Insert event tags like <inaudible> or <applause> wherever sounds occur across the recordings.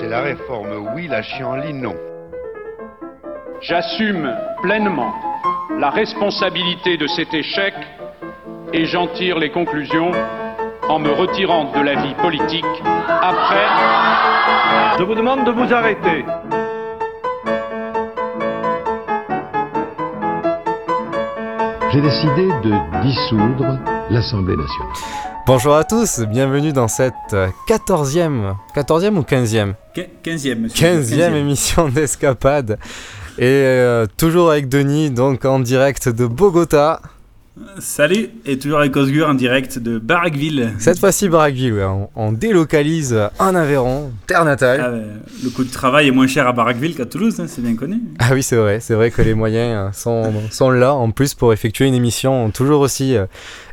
C'est la réforme oui, la chienlit non. J'assume pleinement la responsabilité de cet échec et j'en tire les conclusions en me retirant de la vie politique après. Je vous demande de vous arrêter. J'ai décidé de dissoudre l'Assemblée nationale. Bonjour à tous, bienvenue dans cette 14e, 14e ou 15e 15e, 15e émission d'Escapade. Et euh, toujours avec Denis, donc en direct de Bogota. Salut, et toujours avec Osgur en direct de Barraqueville. Cette fois-ci Barraqueville, ouais. on, délocalise en Aveyron, terre natale. Ah, le coût de travail est moins cher à Barraqueville qu'à Toulouse, hein, c'est bien connu. Ah oui, c'est vrai, c'est vrai que les moyens sont, sont, là en plus pour effectuer une émission toujours aussi euh,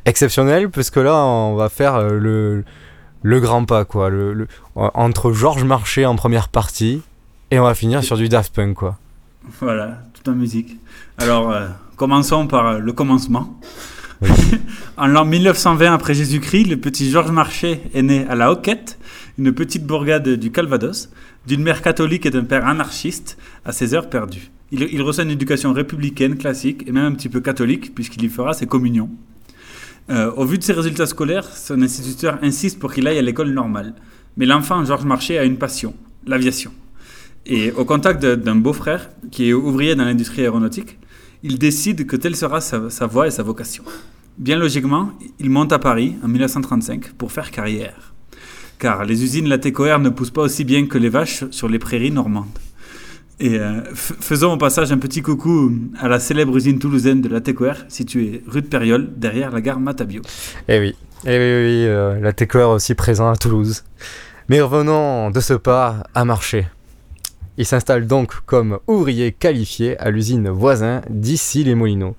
exceptionnelle, puisque là on va faire euh, le, le grand pas, quoi, le, entre Georges Marché en première partie, et on va finir sur du Daft Punk, quoi. Voilà, tout en musique. Alors... Euh, Commençons par le commencement. <laughs> en l'an 1920 après Jésus-Christ, le petit Georges Marchais est né à La Hoquette, une petite bourgade du Calvados, d'une mère catholique et d'un père anarchiste, à ses heures perdues. Il, reçoit une éducation républicaine classique et même un petit peu catholique, puisqu'il y fera ses communions. Euh, au vu de ses résultats scolaires, son instituteur insiste pour qu'il aille à l'école normale. Mais l'enfant Georges Marchais a une passion, l'aviation. Et au contact d'un beau-frère, qui est ouvrier dans l'industrie aéronautique, il décide que telle sera sa, voie et sa vocation. Bien logiquement, il monte à Paris en 1935 pour faire carrière. Car les usines Latécoère ne poussent pas aussi bien que les vaches sur les prairies normandes. Et euh, faisons au passage un petit coucou à la célèbre usine toulousaine de Latécoère, située rue de Périole, derrière la gare Matabio. Eh oui, eh euh, Latécoère aussi présent à Toulouse. Mais revenons de ce pas à marcher. Il s'installe donc comme ouvrier qualifié à l'usine voisin d'ici les Molinos.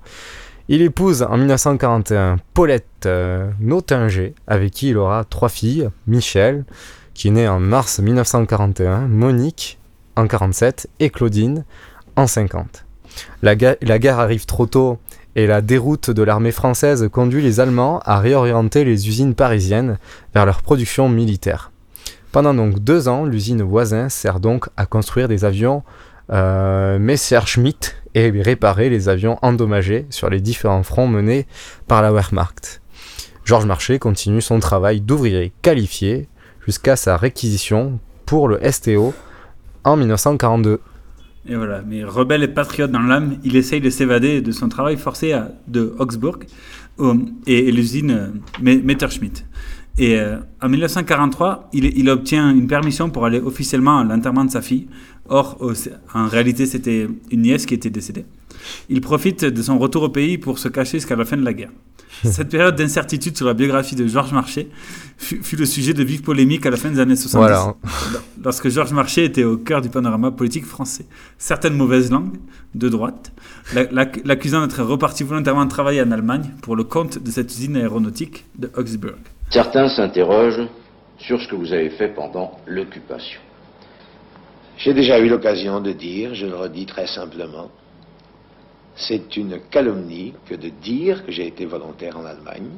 Il épouse en 1941 Paulette euh, Notinger, avec qui il aura trois filles, Michel, qui est née en mars 1941, Monique en 1947 et Claudine en 50. La, guerre arrive trop tôt et la déroute de l'armée française conduit les Allemands à réorienter les usines parisiennes vers leur production militaire. Pendant donc deux ans, l'usine voisin sert donc à construire des avions euh, Messerschmitt et réparer les avions endommagés sur les différents fronts menés par la Wehrmacht. Georges Marché continue son travail d'ouvrier qualifié jusqu'à sa réquisition pour le STO en 1942. Et voilà, mais rebelle et patriote dans l'âme, il essaye de s'évader de son travail forcé à, de Augsburg et, l'usine euh, Messerschmitt. Et euh, en 1943, il, obtient une permission pour aller officiellement à l'enterrement de sa fille. Or, en réalité, c'était une nièce qui était décédée. Il profite de son retour au pays pour se cacher jusqu'à la fin de la guerre. <laughs> Cette période d'incertitude sur la biographie de Georges Marchais fut, le sujet de vives polémiques à la fin des années 70, <laughs> lorsque Georges Marchais était au cœur du panorama politique français. Certaines mauvaises langues, de droite, l'accusant d'être reparti volontairement travailler en Allemagne pour le compte de cette usine aéronautique de Augsburg. Certains s'interrogent sur ce que vous avez fait pendant l'occupation. J'ai déjà eu l'occasion de dire, je le redis très simplement, c'est une calomnie que de dire que j'ai été volontaire en Allemagne.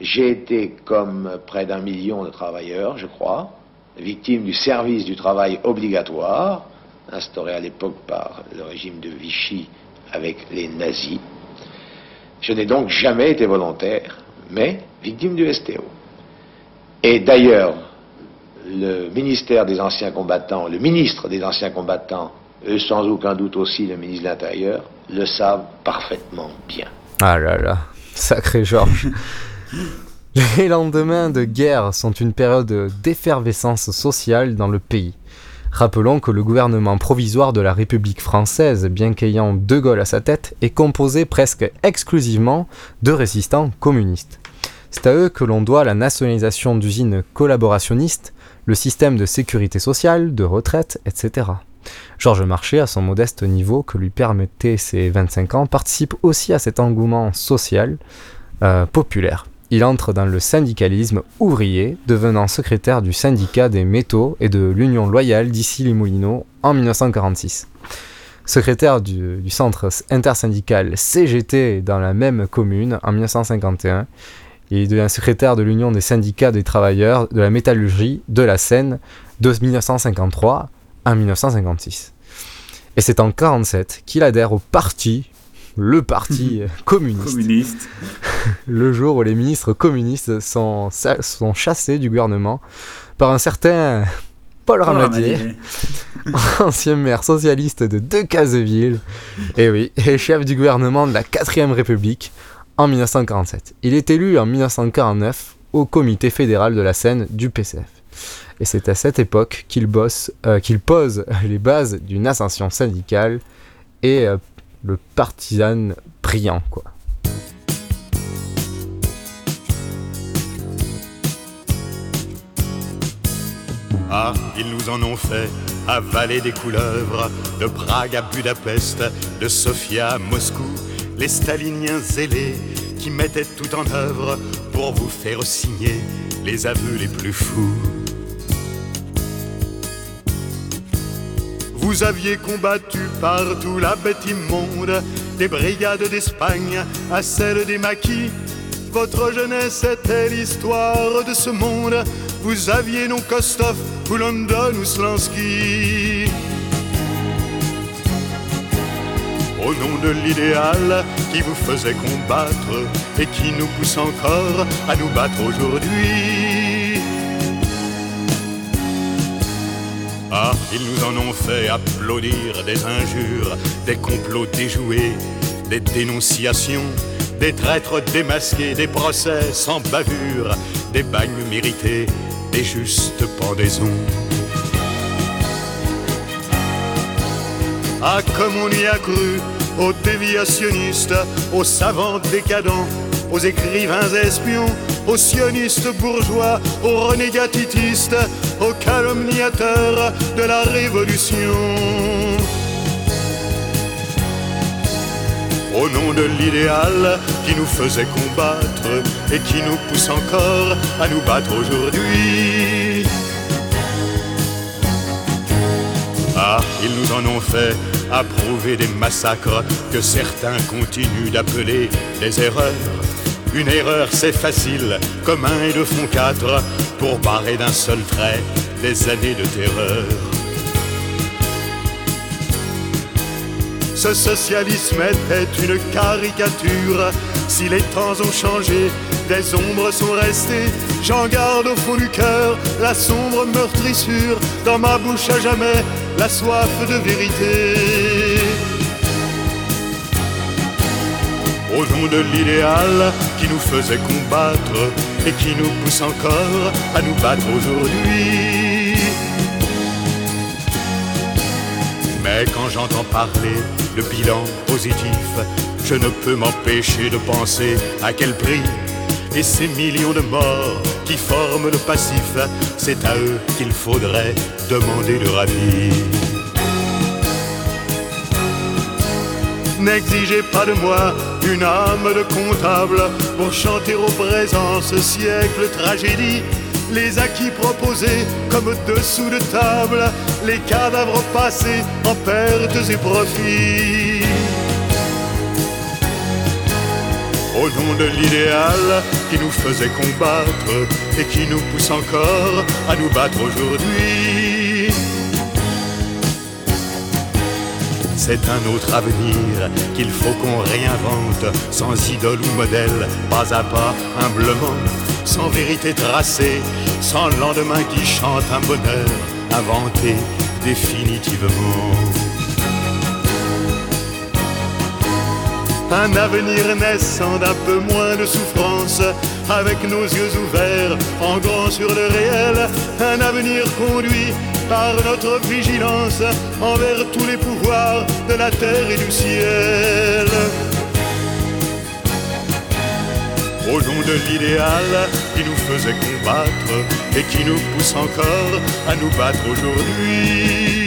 J'ai été, comme près d'un million de travailleurs, je crois, victime du service du travail obligatoire, instauré à l'époque par le régime de Vichy avec les nazis. Je n'ai donc jamais été volontaire, mais victime du STO. Et d'ailleurs, le ministère des anciens combattants, le ministre des anciens combattants, eux sans aucun doute aussi le ministre de l'Intérieur, le savent parfaitement bien. Ah là là, sacré Georges. <laughs> Les lendemains de guerre sont une période d'effervescence sociale dans le pays. Rappelons que le gouvernement provisoire de la République française, bien qu'ayant De Gaulle à sa tête, est composé presque exclusivement de résistants communistes. C'est à eux que l'on doit la nationalisation d'usines collaborationnistes, le système de sécurité sociale, de retraite, etc. Georges Marchais, à son modeste niveau que lui permettait ses 25 ans, participe aussi à cet engouement social euh, populaire. Il entre dans le syndicalisme ouvrier, devenant secrétaire du syndicat des métaux et de l'Union loyale d'Issy-les-Moulineaux en 1946. Secrétaire du, du centre intersyndical CGT dans la même commune en 1951, il devient secrétaire de l'Union des syndicats des travailleurs de la métallurgie de la Seine de 1953 à 1956. Et c'est en 1947 qu'il adhère au parti, le parti <laughs> communiste, Communiste. <laughs> le jour où les ministres communistes sont, sont chassés du gouvernement par un certain Paul Ramadier, Ramadier. <laughs> ancien maire socialiste de Decazeville, et oui, et chef du gouvernement de la 4ème République en 1947. Il est élu en 1949 au comité fédéral de la Seine du PCF. Et c'est à cette époque qu'il euh, qu'il pose <laughs> les bases d'une ascension syndicale et euh, le partisan brillant, quoi. Ah, ils nous en ont fait avaler des couleuvres, de Prague à Budapest, de Sofia à Moscou, les staliniens zélés qui mettaient tout en œuvre pour vous faire signer les aveux les plus fous. Vous aviez combattu partout la bête immonde, des brigades d'Espagne à celle des maquis. Votre jeunesse était l'histoire de ce monde. Vous aviez non Kostov ou London ou Slansky. Au nom de l'idéal qui vous faisait combattre et qui nous pousse encore à nous battre aujourd'hui. Ah, ils nous en ont fait applaudir des injures, des complots déjoués, des dénonciations, des traîtres démasqués, des procès sans bavure, des bagnes mérités, des justes pendaisons. Ah, comme on y a cru, aux déviationnistes, aux savants décadents, aux écrivains espions, aux sionistes bourgeois, aux renégats titistes, aux calomniateurs de la révolution. Au nom de l'idéal qui nous faisait combattre et qui nous pousse encore à nous battre aujourd'hui. Ah, ils nous en ont fait approuver des massacres que certains continuent d'appeler des erreurs. Une erreur, c'est facile, comme un et deux font quatre, pour barrer d'un seul trait des années de terreur. Ce socialisme était une caricature. Si les temps ont changé, des ombres sont restées. J'en garde au fond du cœur la sombre meurtrissure. Dans ma bouche à jamais, la soif de vérité. Au nom de l'idéal qui nous faisait combattre et qui nous pousse encore à nous battre aujourd'hui. Mais quand j'entends parler de bilan positif, je ne peux m'empêcher de penser à quel prix. Et ces millions de morts qui forment le passif, c'est à eux qu'il faudrait demander le radis. N'exigez pas de moi une âme de comptable pour chanter au présent ce siècle tragédie. Les acquis proposés comme dessous de table, les cadavres passés en pertes et profits. Au nom de l'idéal qui nous faisait combattre et qui nous pousse encore à nous battre aujourd'hui. C'est un autre avenir qu'il faut qu'on réinvente, sans idole ou modèle, pas à pas, humblement, sans vérité tracée, sans lendemain qui chante un bonheur inventé définitivement. Un avenir naissant d'un peu moins de souffrance, avec nos yeux ouverts, en grand sur le réel. Un avenir conduit par notre vigilance envers tous les pouvoirs de la terre et du ciel. au nom de l'idéal qui nous faisait combattre et qui nous pousse encore à nous battre aujourd'hui.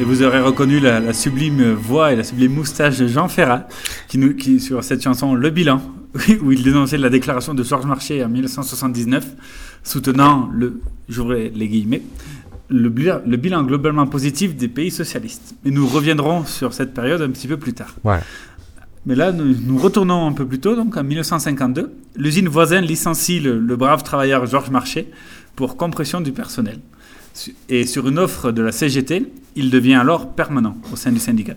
Et vous aurez reconnu la, sublime voix et la sublime moustache de Jean Ferrat, qui sur cette chanson Le Bilan, où il dénonçait la déclaration de Georges Marchais en 1979, soutenant le, les guillemets, le, le, bilan globalement positif des pays socialistes. Et nous reviendrons sur cette période un petit peu plus tard. Ouais. Mais là, nous, nous, retournons un peu plus tôt, donc en 1952. L'usine voisine licencie le, le brave travailleur Georges Marchais pour compression du personnel. Et sur une offre de la CGT, il devient alors permanent au sein du syndicat.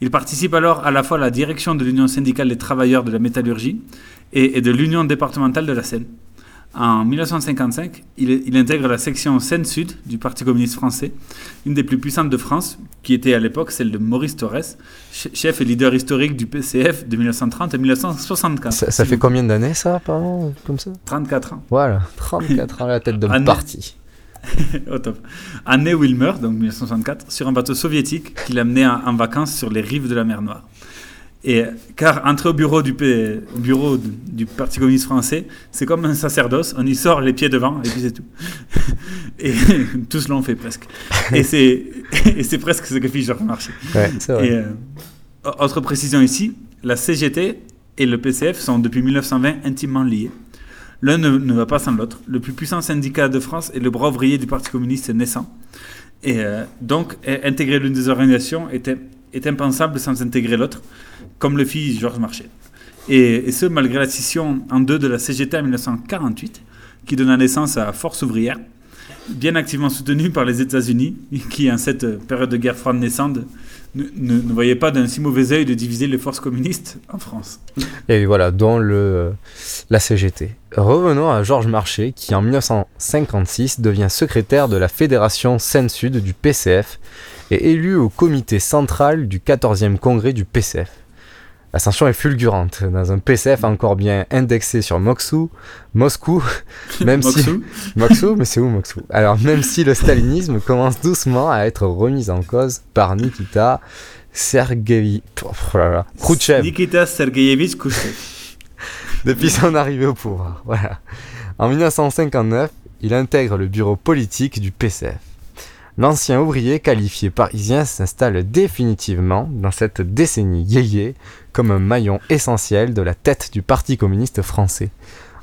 Il participe alors à la fois à la direction de l'Union syndicale des travailleurs de la métallurgie et, et de l'Union départementale de la Seine. En 1955, il, il, intègre la section Seine-Sud du Parti communiste français, une des plus puissantes de France, qui était à l'époque celle de Maurice Thorez, chef et leader historique du PCF de 1930 à 1964. Ça, ça fait combien d'années ça, pardon, comme ça? 34 ans. Voilà, 34 ans à la tête de mon parti. <laughs> Au top. Année où il meurt, donc 1964, sur un bateau soviétique qu'il amenait en, en, vacances sur les rives de la mer Noire. Et car entrer au bureau du, P, bureau du Parti communiste français, c'est comme un sacerdoce, on y sort les pieds devant et puis c'est tout. <laughs> Et <laughs> tous l'ont fait presque. Et c'est presque ce que fit Georges Marchais. Ouais. Et, euh, autre précision ici, la CGT et le PCF sont depuis 1920 intimement liés. L'un ne, va pas sans l'autre. Le plus puissant syndicat de France est le bras ouvrier du Parti communiste naissant. Et euh, donc, intégrer l'une des organisations est impensable sans intégrer l'autre, comme le fit Georges Marchais. Et, et, ce, malgré la scission en deux de la CGT en 1948, qui donna naissance à Force ouvrière, bien activement soutenue par les États-Unis, <laughs> qui, en cette période de guerre froide naissante, ne, ne, voyait pas d'un si mauvais œil de diviser les forces communistes en France. Et voilà, dans le, la CGT. Revenons à Georges Marchais, qui en 1956 devient secrétaire de la Fédération Seine-Sud du PCF et élu au comité central du 14e congrès du PCF. L'ascension est fulgurante dans un PCF encore bien indexé sur Moksou, Moscou, <laughs> même si mais c'est où Alors même si le stalinisme commence doucement à être remis en cause par Nikita Sergei oh là là, Khrouchtchev. Nikita Sergeyevich Khrouchtchev. <laughs> Depuis son arrivée au pouvoir, voilà. En 1959, il intègre le bureau politique du PCF. L'ancien ouvrier qualifié parisien s'installe définitivement dans cette décennie yéyé comme un maillon essentiel de la tête du Parti communiste français.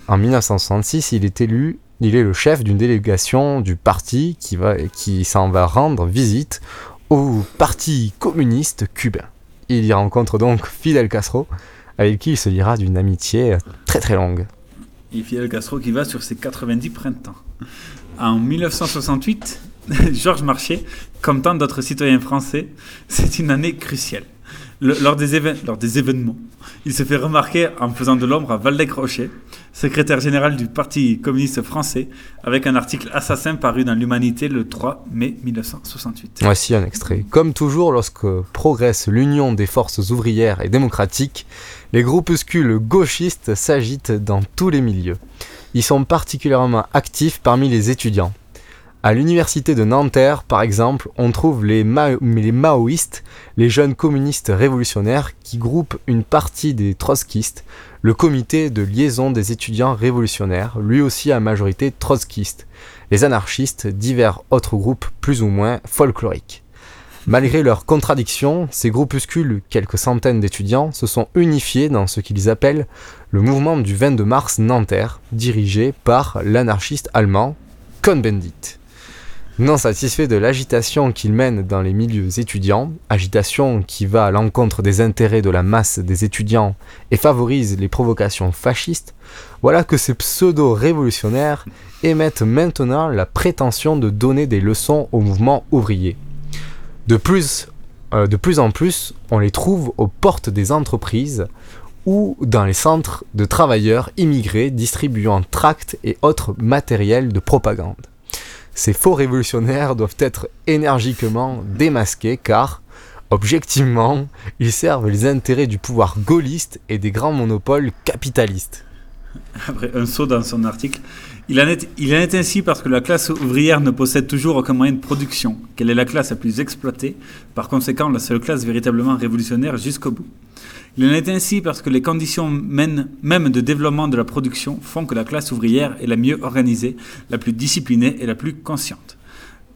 En 1966, il est élu, il est le chef d'une délégation du parti qui, qui s'en va rendre visite au Parti communiste cubain. Il y rencontre donc Fidel Castro, avec qui il se liera d'une amitié très très longue. Et Fidel Castro qui va sur ses 90 printemps. En 1968, <laughs> Georges Marchais, comme tant d'autres citoyens français, <laughs> c'est une année cruciale. Le, lors, des lors, événements, il se fait remarquer en faisant de l'ombre à Valdec Rocher, secrétaire général du Parti communiste français, avec un article assassin paru dans l'Humanité le 3 mai 1968. Voici un extrait. Comme toujours, lorsque progresse l'union des forces ouvrières et démocratiques, les groupuscules gauchistes s'agitent dans tous les milieux. Ils sont particulièrement actifs parmi les étudiants. À l'université de Nanterre, par exemple, on trouve les, ma les, maoïstes, les jeunes communistes révolutionnaires qui groupent une partie des trotskistes, le comité de liaison des étudiants révolutionnaires, lui aussi à majorité trotskiste, les anarchistes, divers autres groupes plus ou moins folkloriques. Malgré leurs contradictions, ces groupuscules, quelques centaines d'étudiants, se sont unifiés dans ce qu'ils appellent le mouvement du 22 mars Nanterre, dirigé par l'anarchiste allemand Cohn-Bendit. Non satisfait de l'agitation qu'il mène dans les milieux étudiants, agitation qui va à l'encontre des intérêts de la masse des étudiants et favorise les provocations fascistes, voilà que ces pseudo-révolutionnaires émettent maintenant la prétention de donner des leçons au mouvement ouvrier. De plus, euh, de plus en plus, on les trouve aux portes des entreprises ou dans les centres de travailleurs immigrés distribuant tracts et autres matériels de propagande. Ces faux révolutionnaires doivent être énergiquement démasqués car, objectivement, ils servent les intérêts du pouvoir gaulliste et des grands monopoles capitalistes. après un saut dans son article. Il en, est, ainsi parce que la classe ouvrière ne possède toujours aucun moyen de production, qu'elle est la classe la plus exploitée, par conséquent la seule classe véritablement révolutionnaire jusqu'au bout. Il en est ainsi parce que les conditions même de développement de la production font que la classe ouvrière est la mieux organisée, la plus disciplinée et la plus consciente.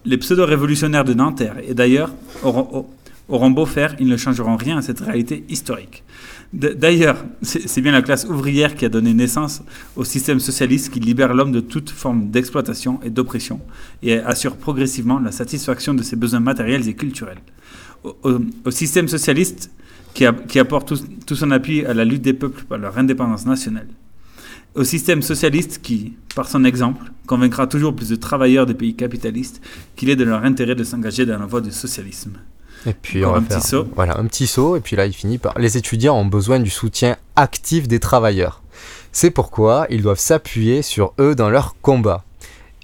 Les pseudo-révolutionnaires de Nanterre et d'ailleurs auront beau faire, ils ne changeront rien à cette réalité historique. D'ailleurs, c'est bien la classe ouvrière qui a donné naissance au système socialiste qui libère l'homme de toute forme d'exploitation et d'oppression et assure progressivement la satisfaction de ses besoins matériels et culturels. Au, système socialiste qui, apporte tout son appui à la lutte des peuples par leur indépendance nationale. Au système socialiste qui, par son exemple, convaincra toujours plus de travailleurs des pays capitalistes qu'il est de leur intérêt de s'engager dans la voie du socialisme. Et puis on va un petit faire saut. voilà un petit saut et puis là il finit par les étudiants ont besoin du soutien actif des travailleurs. C'est pourquoi ils doivent s'appuyer sur eux dans leur combat.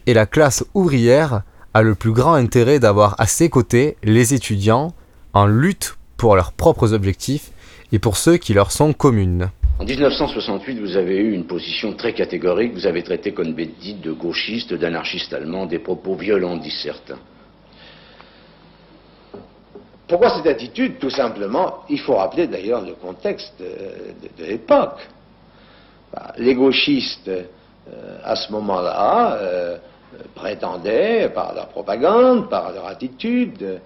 Et la classe ouvrière a le plus grand intérêt d'avoir à ses côtés les étudiants en lutte pour leurs propres objectifs et pour ceux qui leur sont communes. En 1968, vous avez eu une position très catégorique. Vous avez traité comme dites de gauchiste, d'anarchiste allemand, des propos violents, disent certains. Pourquoi cette attitude Tout simplement, il faut rappeler d'ailleurs le contexte euh, de, l'époque. Bah, Les gauchistes, euh, à ce moment-là, euh, prétendaient, par leur propagande, par leur attitude,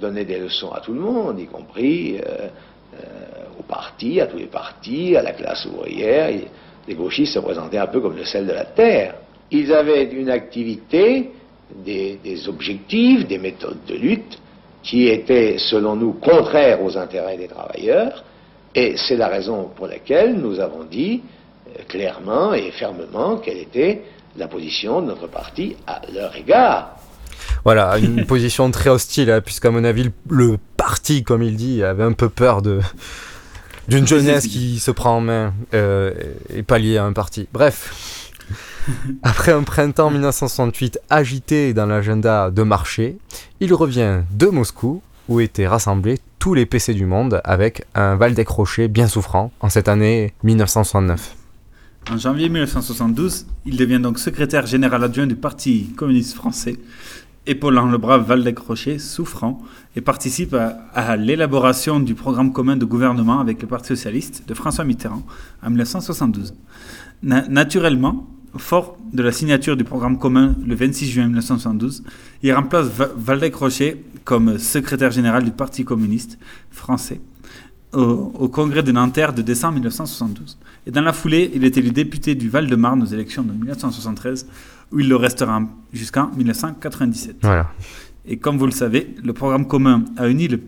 donner des leçons à tout le monde, y compris aux partis, à tous les partis, à la classe ouvrière. Les gauchistes se présentaient un peu comme le sel de la terre. Ils avaient une activité, des objectifs, des méthodes de lutte qui étaient, selon nous, contraires aux intérêts des travailleurs. Et c'est la raison pour laquelle nous avons dit euh, clairement et fermement quelle était la position de notre parti à leur égard. Voilà, une <laughs> position très hostile, hein, puisqu'à mon avis, le, le parti, comme il dit, avait un peu peur de d'une jeunesse qui se prend en main euh, et pas liée à un parti. Bref, <laughs> après un printemps 1968 agité dans l'agenda de marché, il revient de Moscou, où étaient rassemblés tous les PC du monde, avec un Val décroché bien souffrant en cette année 1969. En janvier 1972, il devient donc secrétaire général adjoint du Parti communiste français, épaulant le brave Valdec Rocher, souffrant, et participe à, l'élaboration du programme commun de gouvernement avec le Parti socialiste de François Mitterrand en 1972. Na- naturellement, fort de la signature du programme commun le 26 juin 1972, il remplace Va- Valdec Rocher comme secrétaire général du Parti communiste français au, au congrès de Nanterre de décembre 1972. Et dans la foulée, il est élu député du Val-de-Marne aux élections de 1973, où il le restera jusqu'en 1997. Voilà. Et comme vous le savez, le programme commun a uni le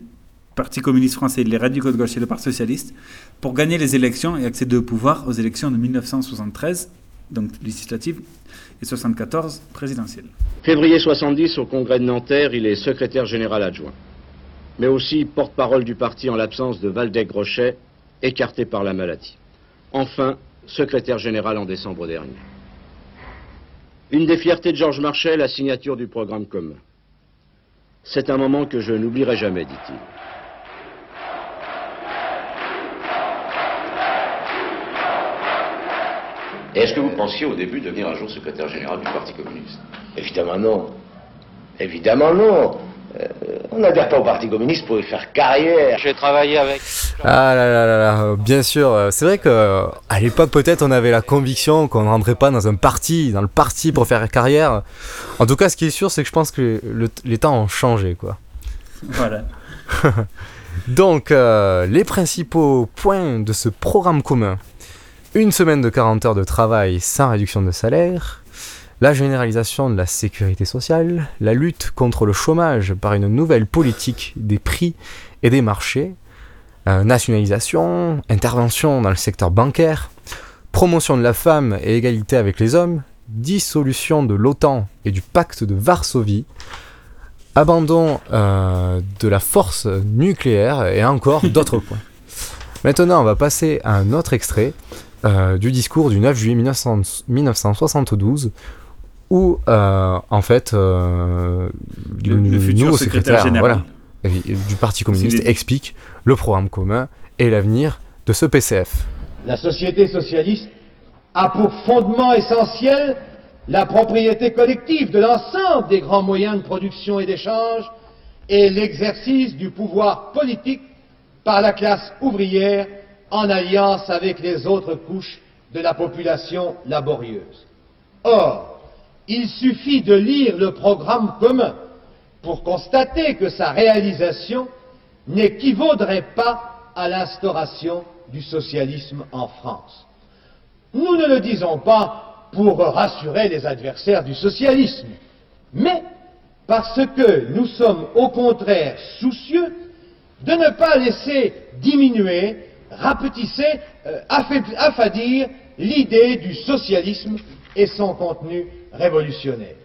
Parti communiste français, les radicaux de gauche et le Parti socialiste pour gagner les élections et accéder au pouvoir aux élections de 1973, donc législatives, et 74 présidentielles. Février 70, au congrès de Nanterre, il est secrétaire général adjoint, mais aussi porte-parole du parti en l'absence de Valdec-Rochet, écarté par la maladie. Enfin, secrétaire général en décembre dernier. Une des fiertés de Georges Marchais, la signature du programme commun. C'est un moment que je n'oublierai jamais, dit-il. Et est-ce que vous pensiez au début devenir un jour secrétaire général du Parti communiste? Évidemment non. Évidemment non. Euh, on n'adhère pas au Parti communiste pour y faire carrière. J'ai travaillé avec. Ah là là là là, bien sûr. euh, C'est vrai que euh, à l'époque peut-être on avait la conviction qu'on ne rentrait pas dans un parti, dans le parti pour faire carrière. En tout cas, ce qui est sûr, c'est que je pense que le- les temps ont changé, quoi. Voilà. <laughs> Donc, euh, les principaux points de ce programme commun. Une semaine de 40 heures de travail sans réduction de salaire, la généralisation de la sécurité sociale, la lutte contre le chômage par une nouvelle politique des prix et des marchés, euh, nationalisation, intervention dans le secteur bancaire, promotion de la femme et égalité avec les hommes, dissolution de l'OTAN et du pacte de Varsovie, abandon euh, de la force nucléaire et encore d'autres <laughs> points. Maintenant, on va passer à un autre extrait euh, du discours du 9 juillet 1900 1972 où, euh, en fait, euh, Le- le futur nouveau secrétaire général. voilà, du Parti communiste explique le programme commun et l'avenir de ce PCF. La société socialiste a pour fondement essentiel la propriété collective de l'ensemble des grands moyens de production et d'échange et l'exercice du pouvoir politique par la classe ouvrière en alliance avec les autres couches de la population laborieuse. Or, il suffit de lire le programme commun pour constater que sa réalisation n'équivaudrait pas à l'instauration du socialisme en France. Nous ne le disons pas pour rassurer les adversaires du socialisme, mais parce que nous sommes au contraire soucieux de ne pas laisser diminuer, rapetisser, euh, affadir l'idée du socialisme et son contenu révolutionnaire.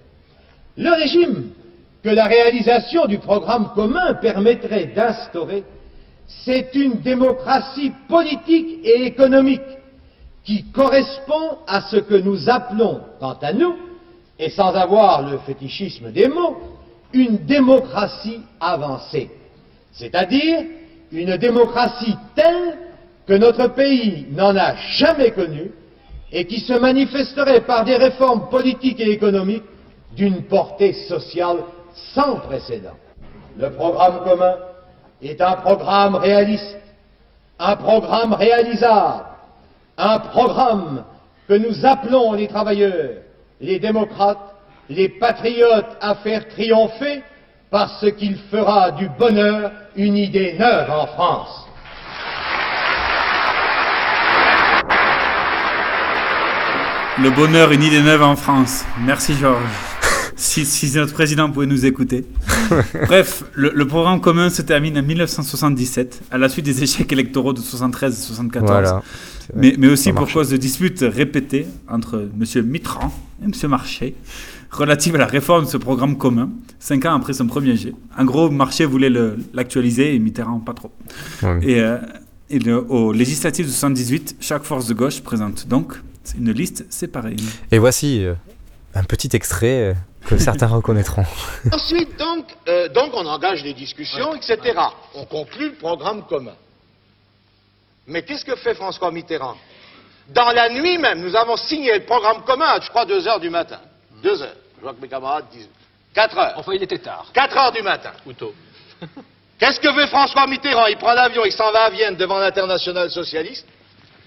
Le régime que la réalisation du programme commun permettrait d'instaurer, c'est une démocratie politique et économique qui correspond à ce que nous appelons, quant à nous, et sans avoir le fétichisme des mots, une démocratie avancée, c'est-à-dire une démocratie telle que notre pays n'en a jamais connue et qui se manifesterait par des réformes politiques et économiques d'une portée sociale sans précédent. Le programme commun est un programme réaliste, un programme réalisable, un programme que nous appelons les travailleurs, les démocrates, les patriotes à faire triompher parce qu'il fera du bonheur une idée neuve en France. Le bonheur, une idée neuve en France. Merci Georges. <laughs> Si, si notre président pouvait nous écouter. <laughs> Bref, le, programme commun se termine en 1977, à la suite des échecs électoraux de 73 et 74. Voilà. Mais, mais, aussi pour cause de disputes répétées entre M. Mitterrand et M. Marché relatives à la réforme de ce programme commun, cinq ans après son premier jet. En gros, Marché voulait l'actualiser et Mitterrand pas trop. Et, euh, et le, au législatif de 78, chaque force de gauche présente donc une liste séparée. Et voici euh, un petit extrait euh, que <laughs> certains reconnaîtront. Ensuite, donc, euh, donc, on engage des discussions, etc. On conclut le programme commun. Mais qu'est-ce que fait François Mitterrand? Dans la nuit même, nous avons signé le programme commun à, je crois, 2 heures du matin. 2 heures. Je vois que mes camarades disent 4 heures. Enfin, il était tard. 4 heures du matin. Ou tôt. Qu'est-ce que fait François Mitterrand? Il prend l'avion, il s'en va à Vienne devant l'international socialiste.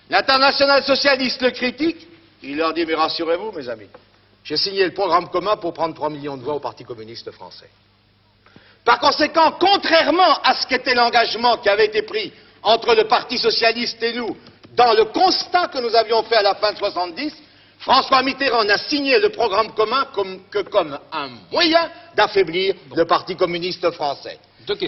L'international socialiste le critique. Il leur dit, mais rassurez-vous, mes amis, j'ai signé le programme commun pour prendre 3 millions de voix au Parti communiste français. Par conséquent, contrairement à ce qu'était l'engagement qui avait été pris entre le Parti socialiste et nous, dans le constat que nous avions fait à la fin de 70, François Mitterrand n'a signé le programme commun comme, que comme un moyen d'affaiblir le Parti communiste français.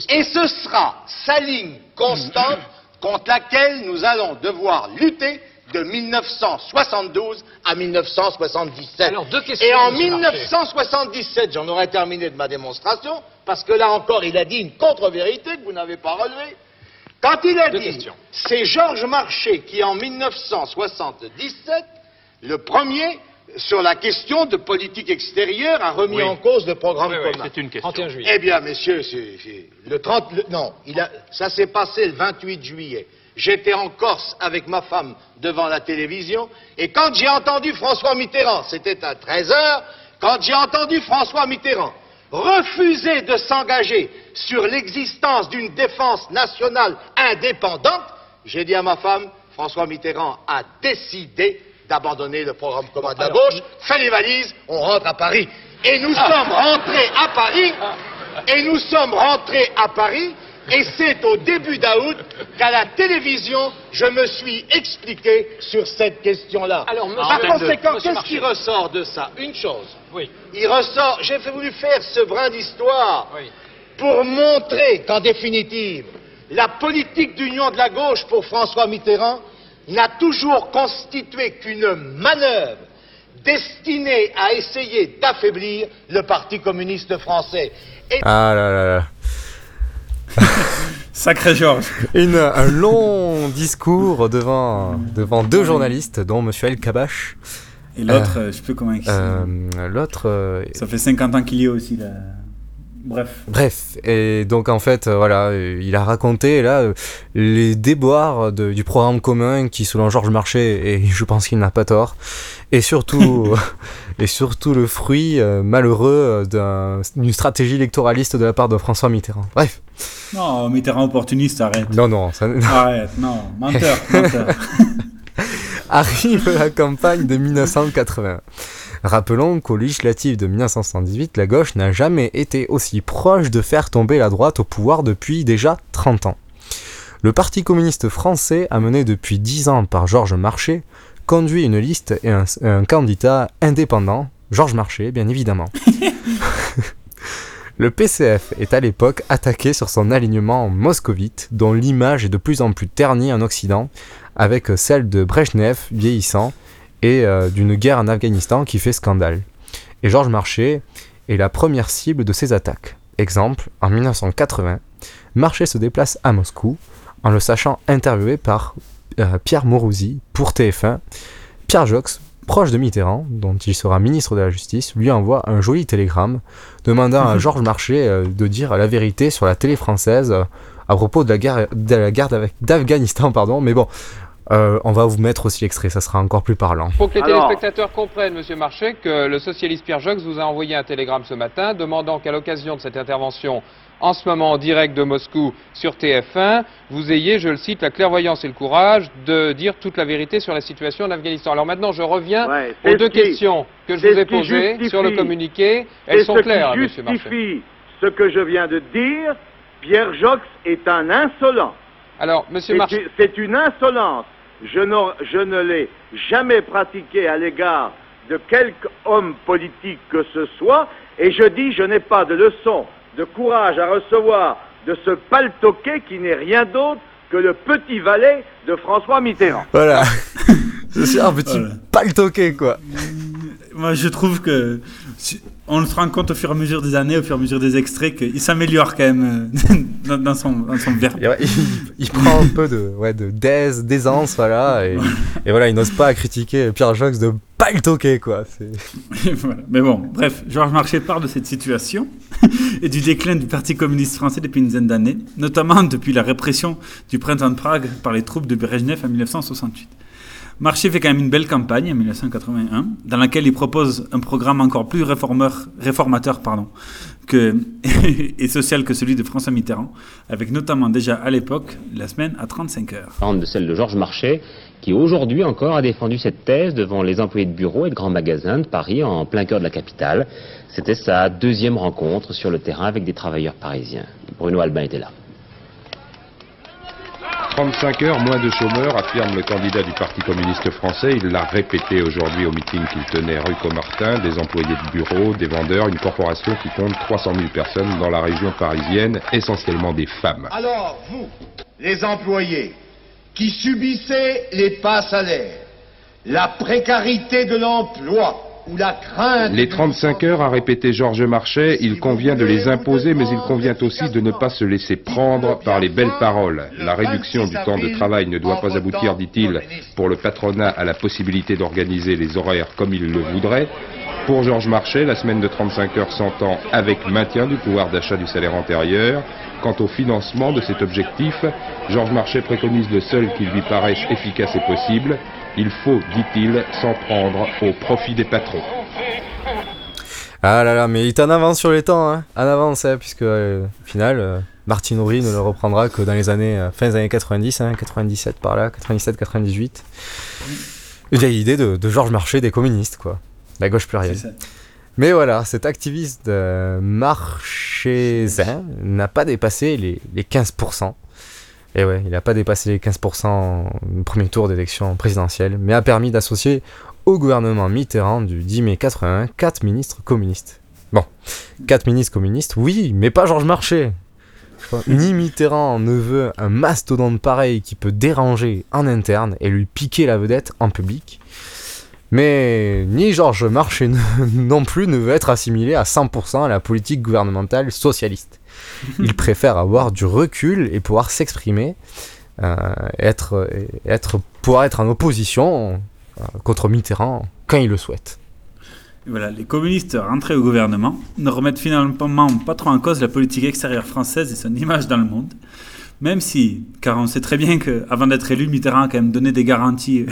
Et ce sera sa ligne constante <clears throat> contre laquelle nous allons devoir lutter de 1972 à 1977. Alors, deux questions, Et en 1977, j'en aurais terminé de ma démonstration, parce que là encore, il a dit une contre-vérité que vous n'avez pas relevée. Quand il a dit, c'est Georges Marchais qui, en 1977, le premier, sur la question de politique extérieure, a remis en cause le programme commun. c'est une question. 31 juillet. Eh bien, messieurs, le 30, non, il a, ça s'est passé le 28 juillet. J'étais en Corse avec ma femme devant la télévision, et quand j'ai entendu François Mitterrand, c'était à 13 heures, quand j'ai entendu François Mitterrand refuser de s'engager sur l'existence d'une défense nationale indépendante, j'ai dit à ma femme, François Mitterrand a décidé d'abandonner le programme commun de la gauche, fait les valises, on rentre à Paris. Et nous Ah. sommes rentrés à Paris, et nous sommes rentrés à Paris, et c'est au début d'août qu'à la télévision, je me suis expliqué sur cette question-là. Alors, monsieur- Par conséquent, qu'est-ce qui ressort de ça? Une chose. Oui. Il ressort, j'ai voulu faire ce brin d'histoire pour montrer qu'en définitive, la politique d'union de la gauche pour François Mitterrand n'a toujours constitué qu'une manœuvre destinée à essayer d'affaiblir le Parti communiste français. Et Ah là là là. <laughs> Sacré Georges. Une, un long discours devant, devant deux journalistes, dont Monsieur El Kabash. Et l'autre, euh, je sais plus comment il euh, L'autre. euh, Ça fait 50 ans qu'il y est aussi, là. Bref. Bref, et donc en fait, euh, voilà, euh, il a raconté là euh, les déboires de- du programme commun qui, selon Georges Marchais, et <laughs> je pense qu'il n'a pas tort, et surtout, <laughs> et surtout le fruit euh, malheureux d'un- d'une stratégie électoraliste de la part de François Mitterrand. Bref. Non, Mitterrand opportuniste, arrête. Non, non, ça... <laughs> Arrête, non, menteur, menteur. Arrive la campagne de 1980. Rappelons qu'aux législatives de 1978, la gauche n'a jamais été aussi proche de faire tomber la droite au pouvoir depuis déjà 30 ans. Le Parti communiste français, amené depuis 10 ans par Georges Marchais, conduit une liste et un, un candidat indépendant, Georges Marchais bien évidemment. <laughs> Le PCF est à l'époque attaqué sur son alignement moscovite, dont l'image est de plus en plus ternie en Occident, avec celle de Brezhnev vieillissant et euh, d'une guerre en Afghanistan qui fait scandale. Et Georges Marchais est la première cible de ces attaques. Exemple, en 1980, Marchais se déplace à Moscou en le sachant interviewé par euh, Pierre Mourouzi pour TF1. Pierre Jox, proche de Mitterrand, dont il sera ministre de la Justice, lui envoie un joli télégramme demandant à <laughs> Georges Marchais euh, de dire la vérité sur la télé française à propos de la guerre, d'Afghanistan. pardon. Mais bon, euh, on va vous mettre aussi l'extrait, ça sera encore plus parlant. Pour que les Alors- téléspectateurs comprennent, Monsieur Marchais, que le socialiste Pierre Jox vous a envoyé un télégramme ce matin demandant qu'à l'occasion de cette intervention en ce moment en direct de Moscou sur TF1, vous ayez, je le cite, la clairvoyance et le courage de dire toute la vérité sur la situation en Afghanistan. Alors maintenant, je reviens aux deux qui- questions que je vous ai posées justifie- sur le communiqué. Elles sont claires, Marchais. justifie ce que je viens de dire. Pierre Jox est un insolent. Alors, Monsieur C'est une- C'est une insolence. Je ne l'ai jamais pratiquée à l'égard de quelque homme politique que ce soit, et je dis je n'ai pas de leçon de courage à recevoir de ce paltoquet qui n'est rien d'autre que le petit valet de François Mitterrand. Voilà. <laughs> C'est un petit pas le toqué, quoi. Moi, je trouve que on se rend compte au fur et à mesure des années, au fur et à mesure des extraits, qu'il s'améliore quand même euh, <laughs> dans, dans son, dans son verbe. Et ouais, il, il prend un peu de ouais, de d'aisance, voilà, et, et voilà, il n'ose pas critiquer Pierre Jox de pas le toquer, quoi. C'est- <laughs> voilà. Mais bon, bref, Georges Marchais parle de cette situation <laughs> et du déclin du Parti communiste français depuis une dizaine d'années, notamment depuis la répression du printemps de Prague par les troupes de Brezhnev en 1968. Marchais fait quand même une belle campagne en 1981, dans laquelle il propose un programme encore plus réformeur, réformateur pardon, que, <laughs> et social que celui de François Mitterrand, avec notamment déjà à l'époque la semaine à 35 heures. de celle de Georges Marchais, qui aujourd'hui encore a défendu cette thèse devant les employés de bureaux et de grands magasins de Paris, en plein cœur de la capitale. C'était sa deuxième rencontre sur le terrain avec des travailleurs parisiens. Bruno Albin était là. 35 heures, moins de chômeurs, affirme le candidat du Parti communiste français. Il l'a répété aujourd'hui au meeting qu'il tenait rue Comartin. Des employés de bureau, des vendeurs, une corporation qui compte 300 000 personnes dans la région parisienne, essentiellement des femmes. Alors, vous, les employés, qui subissez les bas salaires, la précarité de l'emploi la crainte... Les 35 heures, a répété Georges Marchais, il convient de les imposer, mais il convient aussi de ne pas se laisser prendre par les belles paroles. La réduction du temps de travail ne doit pas aboutir, dit-il, pour le patronat à la possibilité d'organiser les horaires comme il le voudrait. Pour Georges Marchais, la semaine de 35 heures s'entend avec maintien du pouvoir d'achat du salaire antérieur. Quant au financement de cet objectif, Georges Marchais préconise le seul qui lui paraisse efficace et possible. Il faut, dit-il, s'en prendre au profit des patrons. Ah là là, mais il est en avance sur les temps, hein. En avance, hein, puisque euh, au final, euh, Martine Aubry ne le reprendra que dans les années, euh, fin des années 90, hein, 97 par là, 97-98. Une vieille idée de, de Georges Marchais des communistes, quoi. La gauche plurielle. Mais voilà, cet activiste euh, marchaisin n'a pas dépassé les, les 15%. Et ouais, il n'a pas dépassé les 15% au premier tour d'élection présidentielle, mais a permis d'associer au gouvernement Mitterrand du 10 mai 81 quatre ministres communistes. Bon, quatre ministres communistes, oui, mais pas Georges Marchais. <laughs> Ni Mitterrand ne veut un mastodonte pareil qui peut déranger en interne et lui piquer la vedette en public. Mais ni Georges Marchais <laughs> non plus ne veut être assimilé à 100% à la politique gouvernementale socialiste. <laughs> Il préfère avoir du recul et pouvoir s'exprimer, euh, être, être, pouvoir être en opposition euh, contre Mitterrand quand il le souhaite. Voilà, les communistes rentrés au gouvernement ne remettent finalement pas trop en cause la politique extérieure française et son image dans le monde. Même si, car on sait très bien qu'avant d'être élu, Mitterrand a quand même donné des garanties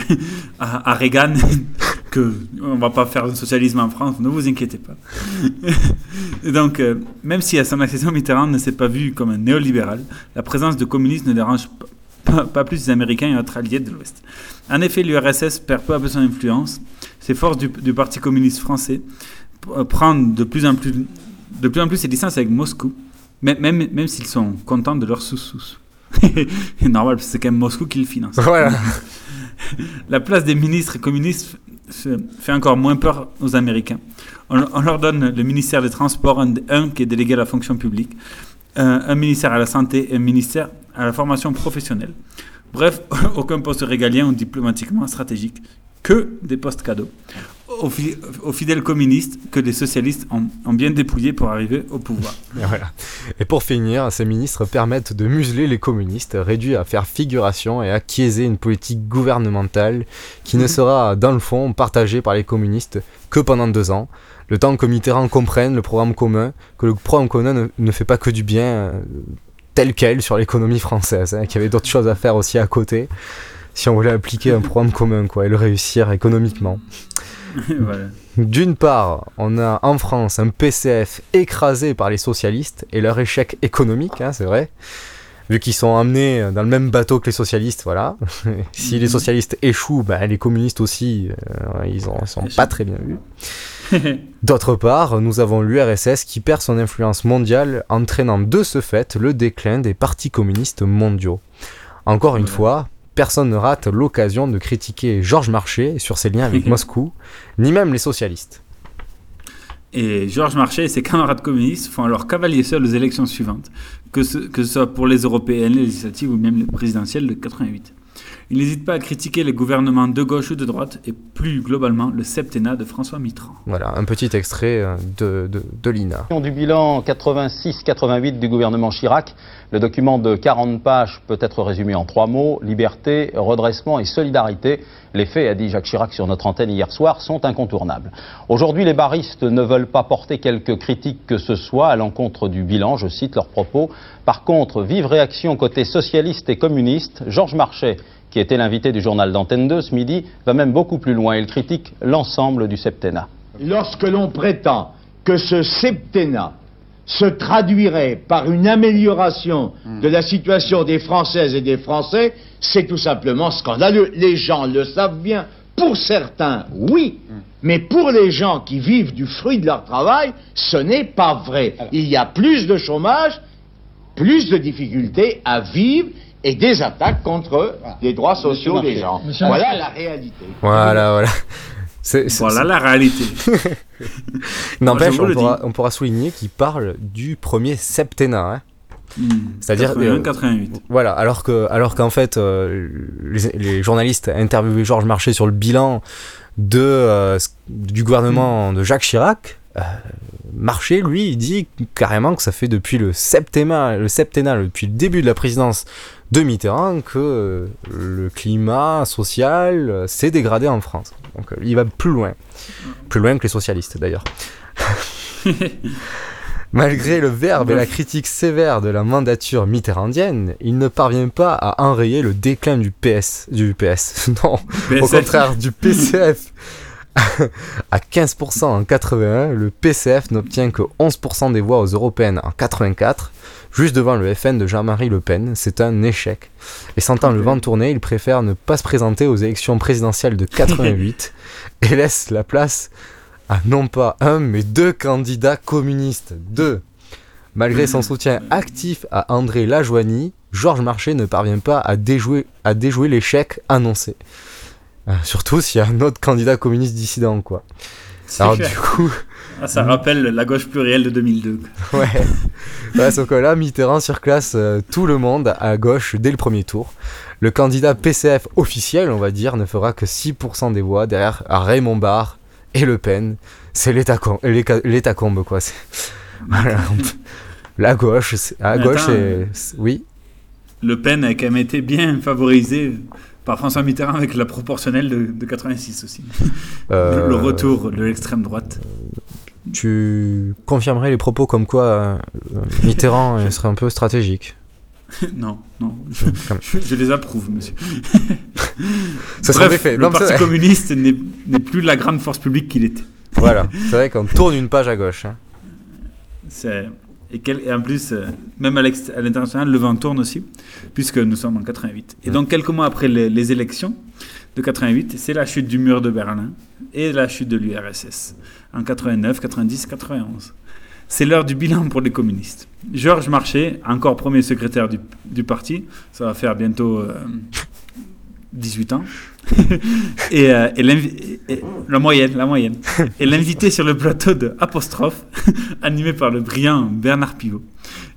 à, à Reagan <laughs> que on va pas faire un socialisme en France, ne vous inquiétez pas. <laughs> donc, euh, même si à son accession, Mitterrand ne s'est pas vu comme un néolibéral, la présence de communistes ne dérange pas, plus les Américains et autres alliés de l'Ouest. En effet, l'URSS perd peu à peu son influence. Ses forces du, du Parti communiste français euh, prennent de plus en plus, de plus en plus ses distances avec Moscou, même, même, même s'ils sont contents de leur sous-sous. <laughs> Normal, parce que c'est quand même Moscou qui le finance. <laughs> La place des ministres communistes fait encore moins peur aux Américains. On, on leur donne le ministère des Transports, un, un, qui est délégué à la fonction publique, un, un ministère à la santé et un ministère à la formation professionnelle. Bref, <laughs> aucun poste régalien ou diplomatiquement stratégique, que des postes cadeaux. Aux, fi aux fidèles communistes que les socialistes ont, ont, bien dépouillés pour arriver au pouvoir. <laughs> Et, voilà. et pour finir, ces ministres permettent de museler les communistes, réduits à faire figuration et à quiéser une politique gouvernementale qui ne sera, dans le fond, partagée par les communistes que pendant deux ans. Le temps que Mitterrand comprenne le programme commun, que le programme commun ne, ne fait pas que du bien euh, tel quel sur l'économie française, hein, qu'il y avait d'autres choses à faire aussi à côté si on voulait appliquer un programme commun quoi, et le réussir économiquement. <laughs> voilà. D'une part, on a en France un PCF écrasé par les socialistes et leur échec économique, hein, c'est vrai. Vu qu'ils sont amenés dans le même bateau que les socialistes, voilà. <laughs> si les socialistes échouent, bah, les communistes aussi, euh, ils ne sont pas très bien vus. <laughs> D'autre part, nous avons l'URSS qui perd son influence mondiale, entraînant de ce fait le déclin des partis communistes mondiaux. Encore une fois, personne ne rate l'occasion de critiquer Georges Marchais sur ses liens avec Moscou, ni même les socialistes. Et Georges Marchais et ses camarades communistes font alors cavalier seul aux élections suivantes, que ce, que ce soit pour les européennes, les législatives ou même les présidentielles de 88. Il n'hésite pas à critiquer les gouvernements de gauche ou de droite et plus globalement le septennat de François Mitterrand. Voilà, un petit extrait de, de, de l'INA. Du bilan 86-88 du gouvernement Chirac, le document de 40 pages peut être résumé en trois mots, liberté, redressement et solidarité. Les faits, a dit Jacques Chirac sur notre antenne hier soir, sont incontournables. Aujourd'hui, les baristes ne veulent pas porter quelque critique que ce soit à l'encontre du bilan, je cite leurs propos. Par contre, vive réaction côté socialiste et communiste, Georges Marchais qui était l'invité du journal d'Antenne 2 ce midi, va même beaucoup plus loin. Il critique l'ensemble du septennat. Lorsque l'on prétend que ce septennat se traduirait par une amélioration de la situation des Françaises et des Français, c'est tout simplement scandaleux. Les gens le savent bien. Pour certains, oui, mais pour les gens qui vivent du fruit de leur travail, ce n'est pas vrai. Il y a plus de chômage, plus de difficultés à vivre et des attaques contre les droits sociaux des gens. Monsieur voilà la réalité. Voilà, voilà. Voilà la réalité. <laughs> N'empêche, on, on pourra souligner qu'il parle du premier septennat. hein. Hmm. C'est-à-dire 81, 88. Voilà, alors que alors qu'en fait euh, les, les journalistes interviewé Georges Marchais sur le bilan de euh, du gouvernement de Jacques Chirac. euh, Marchais, lui, il dit carrément que ça fait depuis le septennat, le septennat, depuis le début de la présidence de Mitterrand, que euh, le climat social s'est dégradé en France. Donc euh, il va plus loin, plus loin que les socialistes d'ailleurs. <laughs> Malgré le verbe et la critique sévère de la mandature mitterrandienne, il ne parvient pas à enrayer le déclin du PS, du PS, <laughs> non, au contraire du PCF. à 15% en 81, le PCF n'obtient que 11% des voix aux européennes en 84, juste devant le FN de Jean-Marie Le Pen. C'est un échec. Et sentant le vent tourner, il préfère ne pas se présenter aux élections présidentielles de 88 <laughs> et laisse la place à non pas un, mais deux candidats communistes. Deux. Malgré son soutien actif à André Lajoigny, Georges Marchais ne parvient pas à déjouer, à déjouer l'échec annoncé. Euh, surtout s'il y a un autre candidat communiste dissident, quoi. Alors clair. du coup... Ah, ça rappelle la gauche plurielle de 2002. <laughs> Ouais. ouais sauf que là, Mitterrand surclasse euh, tout le monde à gauche dès le premier tour. Le candidat PCF officiel, on va dire, ne fera que 6% des voix derrière Raymond Barre et Le Pen. C'est l'état combe, quoi. <laughs> Voilà. La gauche, à Mais gauche, attends, Oui. Le Pen a quand même été bien favorisé par François Mitterrand avec la proportionnelle de, de 86 aussi. <laughs> Euh, Le retour de l'extrême droite. Tu confirmerais les propos comme quoi euh, Mitterrand euh, serait un peu stratégique <laughs> non, non, <laughs> je, les approuve, monsieur. Ça serait Bref, fait. le Non, Parti communiste n'est n'est plus la grande force publique qu'il était. Voilà, c'est vrai qu'on tourne une page à gauche. hein. C'est- Et, quel- et en plus, euh, même à l'international, le vent tourne aussi, puisque nous sommes en 88. Et donc, quelques mois après les, les élections de 88, c'est la chute du mur de Berlin et la chute de l'URSS en 89, 90, 91. C'est l'heure du bilan pour les communistes. Georges Marchais, encore premier secrétaire du, du parti, ça va faire bientôt euh, 18 ans. <laughs> et, euh, et la moyenne, la moyenne. Et l'invité sur le plateau de Apostrophe, <laughs> animé par le brillant Bernard Pivot.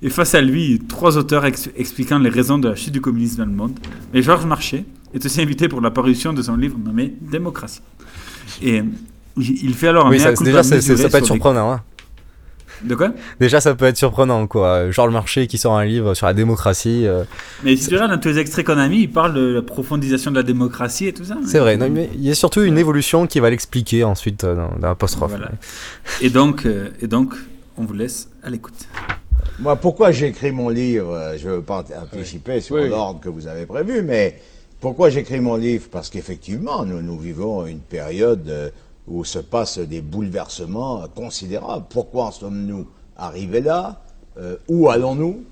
Et face à lui, trois auteurs ex- expliquant les raisons de la chute du communisme dans le monde. Et Georges Marchais est aussi invité pour la parution de son livre nommé Démocratie. Et euh, il fait alors un Oui, ça, déjà, mesuré ça peut être surprenant. hein. De quoi? Déjà, ça peut être surprenant, quoi. Georges Marchais qui sort un livre sur la démocratie. euh, Mais si tu regardes dans tous les extraits qu'on a mis, il parle de la profondisation de la démocratie et tout ça. C'est vrai, non, mais il y a surtout une évolution qui va l'expliquer ensuite euh, dans, dans l'apostrophe. Voilà. Et donc, euh, et donc, on vous laisse à l'écoute. Moi, pourquoi j'ai écrit mon livre? Je ne veux pas anticiper sur Oui. l'ordre que vous avez prévu, mais pourquoi j'écris mon livre? Parce qu'effectivement, nous, nous vivons une période euh, où se passent des bouleversements considérables. Pourquoi en sommes-nous arrivés là? Euh, Où allons-nous?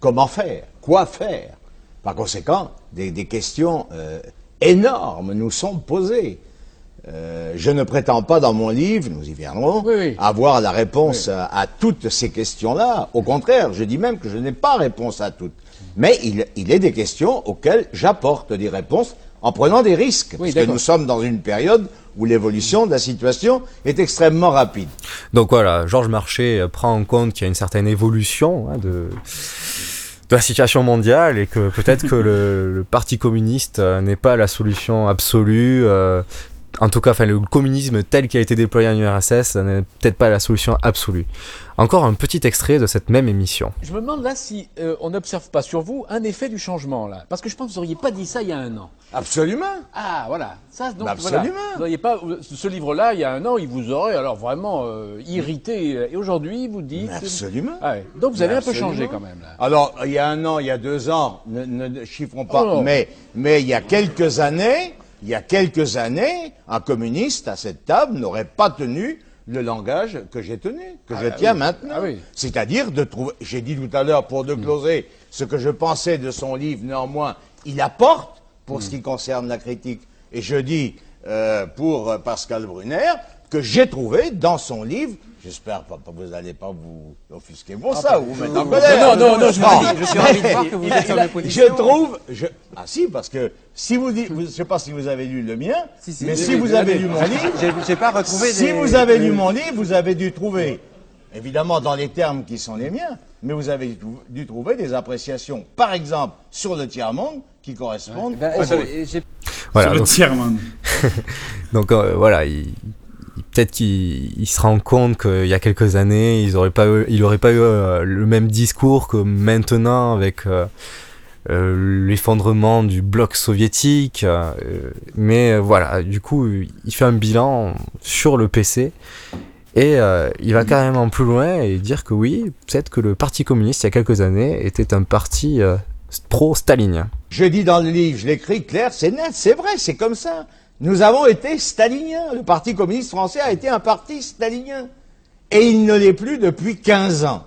Comment faire? Quoi faire? Par conséquent, des, des questions euh, énormes nous sont posées. Euh, je ne prétends pas dans mon livre, nous y viendrons, avoir la réponse à, à toutes ces questions-là. Au contraire, je dis même que je n'ai pas réponse à toutes. Mais il, il est des questions auxquelles j'apporte des réponses en prenant des risques. parce que nous sommes dans une période où l'évolution de la situation est extrêmement rapide. Donc voilà, Georges Marchais euh, prend en compte qu'il y a une certaine évolution hein, de, de la situation mondiale et que peut-être que le, <laughs> le Parti communiste euh, n'est pas la solution absolue. euh, en tout cas, enfin, le communisme tel qu'il a été déployé en URSS n'est peut-être pas la solution absolue. Encore un petit extrait de cette même émission. Je me demande là si euh, on n'observe pas sur vous un effet du changement là. Parce que je pense que vous n'auriez pas dit ça il y a un an. Absolument. Ah voilà. Ça, donc, Bah, voilà. absolument. Vous n'auriez pas ce livre-là il y a un an, il vous aurait alors vraiment euh, irrité. Et aujourd'hui, vous dites. Absolument. Ah ouais. Donc vous avez un peu Absolument. changé quand même là. Alors, il y a un an, il y a deux ans, ne, ne- ne chiffrons pas, Oh mais, mais il y a quelques années, il y a quelques années, un communiste à cette table n'aurait pas tenu le langage que j'ai tenu, que je Ah tiens oui. maintenant. Ah oui. C'est-à-dire de trouver, j'ai dit tout à l'heure pour de closer, ce que je pensais de son livre, néanmoins, il apporte pour ce qui concerne la critique. Et je dis euh, pour euh, Pascal Brunner que j'ai trouvé dans son livre, j'espère pas- vous n'allez pas vous offusquer pour ça, ou vous mettre en colère. Non, non, non, je suis ravi- je suis ravi de voir que vous êtes sur mes positions. Je trouve, je- ah si, parce que si vous dites, vous- je sais pas si vous avez lu le mien, si, mais si vous avez lu mon livre, j'ai- pas retrouvé si des- vous avez lu mon livre, vous avez dû trouver, évidemment dans les termes qui sont les miens, mais vous avez dû- trouver des appréciations, par exemple, sur le tiers-monde, qui correspondent Ben, aux Voilà, Sur le donc- tiers-monde. <laughs> <laughs> donc euh, voilà, il- il- peut-être qu'il il se rend compte qu'il y a quelques années, ils auraient pas eu, il n'aurait pas eu euh, le même discours que maintenant avec euh, euh, l'effondrement du bloc soviétique. mais voilà, du coup, il fait un bilan sur le PC. Et il va carrément plus loin et dire que oui, peut-être que le Parti communiste, il y a quelques années, était un parti pro-stalinien. Je dis dans le livre, je l'écris clair, c'est net, c'est vrai, c'est comme ça. Nous avons été staliniens. Le Parti communiste français a été un parti stalinien. Et il ne l'est plus depuis 15 ans.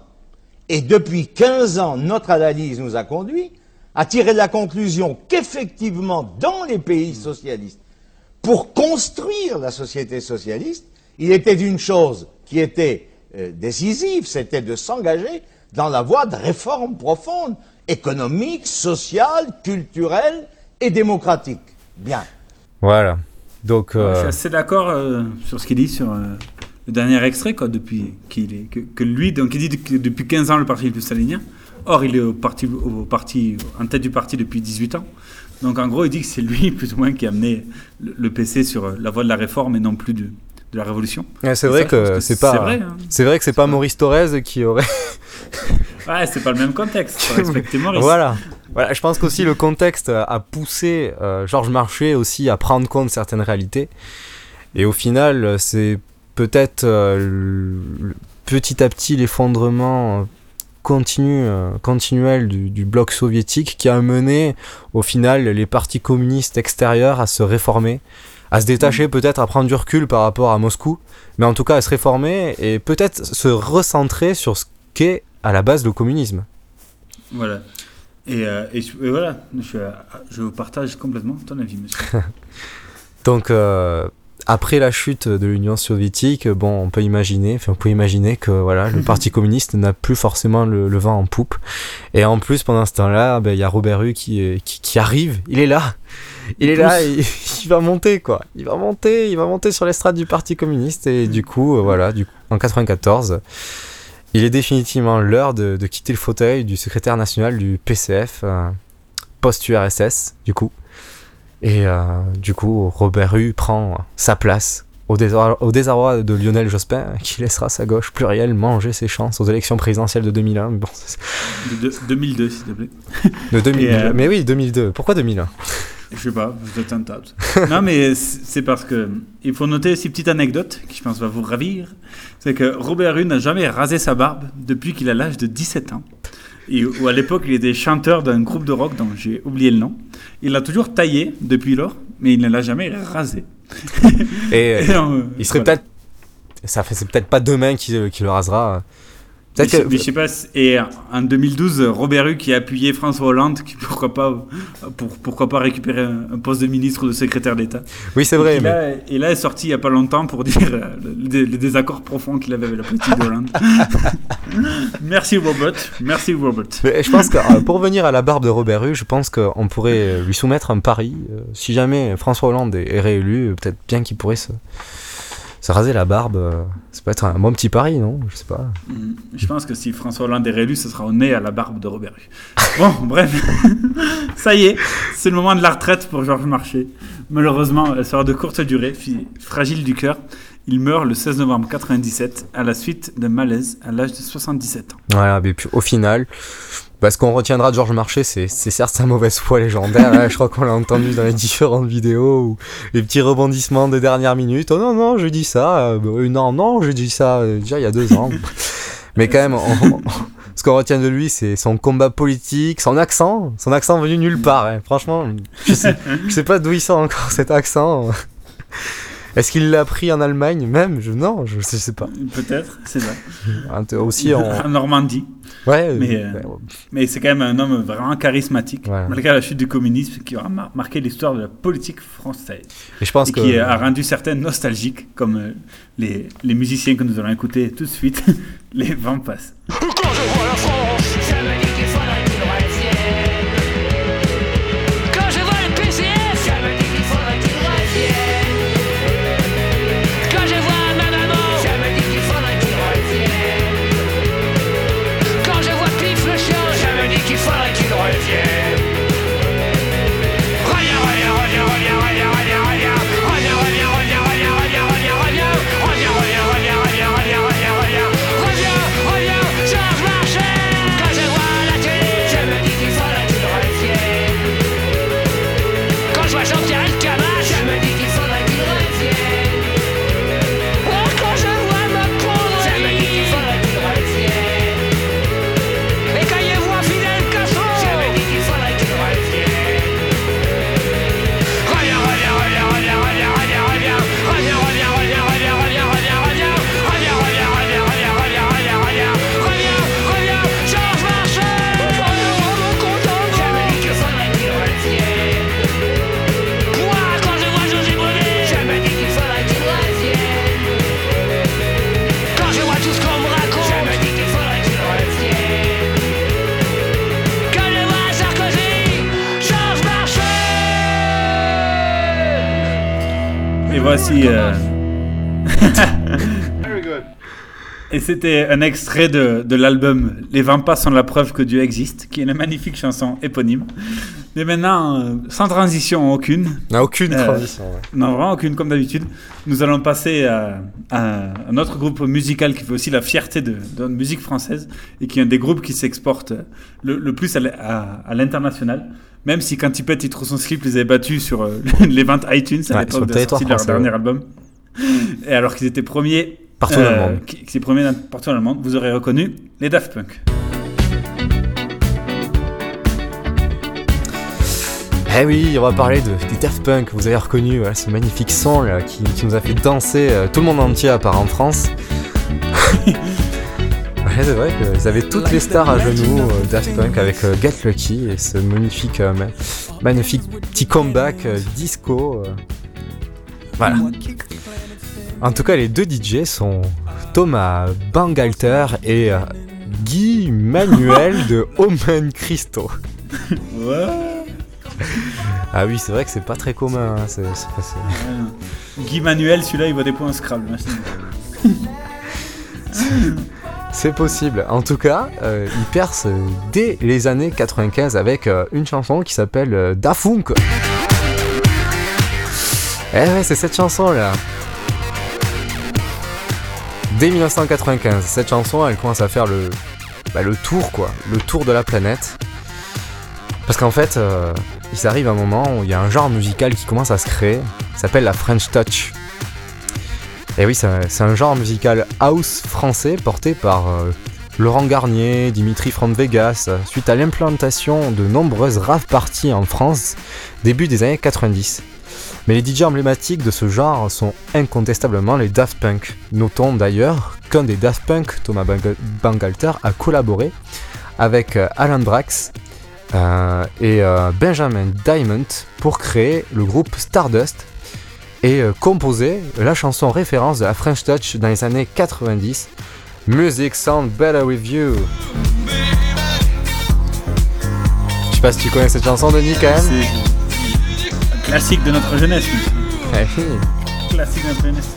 Et depuis 15 ans, notre analyse nous a conduit à tirer la conclusion qu'effectivement, dans les pays socialistes, pour construire la société socialiste, il était d'une chose qui était euh, décisive, c'était de s'engager dans la voie de réformes profondes, économiques, sociales, culturelles et démocratiques. Bien. Voilà. Donc, Je euh, suis assez d'accord euh, sur ce qu'il dit sur euh, le dernier extrait, quoi, depuis qu'il est, que, que lui, donc il dit que depuis 15 ans le parti est plus stalinien. Or, il est au parti, au parti, en tête du parti depuis 18 ans. Donc, en gros, il dit que c'est lui, <laughs> plus ou moins, qui a amené le, le PC sur la voie de la réforme et non plus de, de la révolution. Ouais, c'est vrai ça, pense que c'est c'est pas. vrai, hein. C'est vrai que c'est pas Maurice Thorez qui aurait <laughs> Ouais, c'est pas le même contexte. Faut <laughs> respecter Maurice. voilà. voilà. Je pense qu'aussi le contexte a poussé euh, Georges Marchais aussi à prendre compte certaines réalités. Et au final, c'est peut-être euh, petit à petit l'effondrement euh, continu, euh, continuel du, du bloc soviétique qui a mené au final les partis communistes extérieurs à se réformer, à se détacher peut-être, à prendre du recul par rapport à Moscou, mais en tout cas à se réformer et peut-être se recentrer sur ce qu'est à la base le communisme. Voilà. Et, euh, et je- et voilà, je, je partage complètement ton avis, monsieur. <laughs> Donc, euh, après la chute de l'Union soviétique, bon, on peut imaginer, enfin, on peut imaginer que voilà, le <laughs> Parti communiste n'a plus forcément le, le vent en poupe. Et en plus, pendant ce temps-là, ben, il y a Robert Hue qui, est- qui, qui arrive. Il est là. Il est là. Il, <laughs> il va monter, quoi. Il va monter. Il va monter sur l'estrade du Parti communiste. Et du coup, euh, voilà, du coup, en 94. Il est définitivement l'heure de, quitter le fauteuil du secrétaire national du PCF, euh, post-URSS, du coup. Et euh, du coup, Robert Hue prend sa place au désarroi, au désarroi de Lionel Jospin, qui laissera sa gauche plurielle manger ses chances aux élections présidentielles de 2001. Mais Bon, De, de- 2002, s'il te plaît. de 2000, <laughs> Et, euh, Mais oui, 2002. Pourquoi 2001 Je sais pas, vous êtes un tas. non, mais c'est parce que il faut noter ces petites anecdotes qui, je pense, va vous ravir. C'est que Robert Hue n'a jamais rasé sa barbe depuis qu'il a l'âge de 17 ans. Et où à l'époque, il était chanteur d'un groupe de rock dont j'ai oublié le nom. Il l'a toujours taillé depuis lors, mais il ne l'a jamais rasé. Et, Et on- il serait voilà. peut-être. Ça fait c'est peut-être pas demain qui, qui le rasera. Mais je- que- mais je sais pas. Et en 2012, Robert Hue qui a appuyé François Hollande, qui pourquoi pas, pour, pourquoi pas récupérer un, poste de ministre ou de secrétaire d'État. Oui, c'est Et vrai, qui là- Et là, est sorti il y a pas longtemps pour dire euh, le, le- le désaccord profond qu'il avait avec la politique d'Hollande. <laughs> Merci Robert. Merci Robert. Mais je pense que euh, pour revenir à la barbe de Robert Hue, je pense qu'on pourrait lui soumettre un pari. euh, si jamais François Hollande est, réélu, peut-être bien qu'il pourrait se, se raser la barbe. euh, Ça peut être un bon petit pari, non? Je sais pas. Mm. Je pense que si François Hollande est réélu, ce sera au nez à la barbe de Robert. <laughs> Bon, bref. <laughs> Ça y est, c'est le moment de la retraite pour Georges Marchais. Malheureusement, elle sera de courte durée. Fragile du cœur, il meurt le 16 novembre 97 à la suite d'un malaise à l'âge de 77 ans. Voilà, au final, ce qu'on retiendra de Georges Marchais, c'est certes sa mauvaise foi légendaire. hein, je crois qu'on l'a entendu dans les différentes vidéos ou les petits rebondissements des dernières minutes. Oh non, non, je dis ça. euh, non, non, j'ai dit ça euh, déjà il y a deux ans. mais quand même, ce qu'on retient de lui, c'est son combat politique, son accent, son accent venu nulle part. hein. Franchement, je sais, je sais pas d'où il sort encore cet accent. Est-ce qu'il l'a appris en Allemagne même? Je, Non, je je sais pas. Peut-être, c'est ça. Aussi en... <laughs> en Normandie. Ouais, Mais, euh, mais c'est quand même un homme vraiment charismatique, malgré la chute du communisme, qui aura mar- marqué l'histoire de la politique française. Et je pense qui que- a rendu certains nostalgiques, comme euh, les, les musiciens que nous allons écouter tout de suite, <laughs> les vents passent. Quand je vois la France, Euh, Et c'était un extrait de, de l'album Les vents passent sont la preuve que Dieu existe, qui est une magnifique chanson éponyme. Mais maintenant, euh, sans transition aucune. Non, aucune Euh, transition, ouais. Non, vraiment aucune, comme d'habitude. Nous allons passer à, à un autre groupe musical qui fait aussi la fierté de, de notre musique française et qui est un des groupes qui s'exporte le, le plus à, l'international. Même si quand il pète, il trouve son slip, les avait battus sur euh, <laughs> les ventes iTunes à Ouais, l'époque de sortie de leur français, dernier ouais. album. Et alors qu'ils étaient premiers Partout dans le monde. qui, qui étaient premiers partout dans le monde, vous aurez reconnu les Daft Punk. Eh oui, on va parler de, des Daft Punk. Vous avez reconnu voilà, ce magnifique son là, qui, qui nous a fait danser euh, tout le monde entier à part en France. <laughs> Ouais, c'est vrai qu'ils avaient toutes les stars à genoux, euh, Daft Punk, avec euh, Get Lucky et ce magnifique, euh, ma- magnifique petit comeback euh, disco. euh. Voilà. En tout cas, les deux DJ sont Thomas Bangalter et euh, Guy Manuel de <laughs> Omen Christo. Ouais. Ah oui, c'est vrai que c'est pas très commun. hein, c'est- c'est pas- c'est- Guy Manuel, celui-là, il voit des points Scrabble. hein, C'est possible. En tout cas, euh, il perce dès les années 95 avec euh, une chanson qui s'appelle euh, Da Funk. Eh ouais, c'est cette chanson là. Dès 1995, cette chanson, elle commence à faire le, bah, le tour quoi, le tour de la planète. Parce qu'en fait, euh, il arrive un moment où il y a un genre musical qui commence à se créer, s'appelle la French Touch. Et oui, c'est un- genre musical house français porté par euh, Laurent Garnier, Dimitri from Vegas, suite à l'implantation de nombreuses rave parties en France début des années 90. Mais les DJ emblématiques de ce genre sont incontestablement les Daft Punk. Notons d'ailleurs qu'un des Daft Punk, Thomas Bang- Bangalter, a collaboré avec euh, Alan Brax euh, et euh, Benjamin Diamond pour créer le groupe Stardust et euh, composer la chanson référence de la French Touch dans les années 90, Music Sound Better With You. Je sais pas si tu connais cette chanson, Denis, quand même C'est un classique de notre jeunesse. monsieur. Eh oui. Classique de notre jeunesse.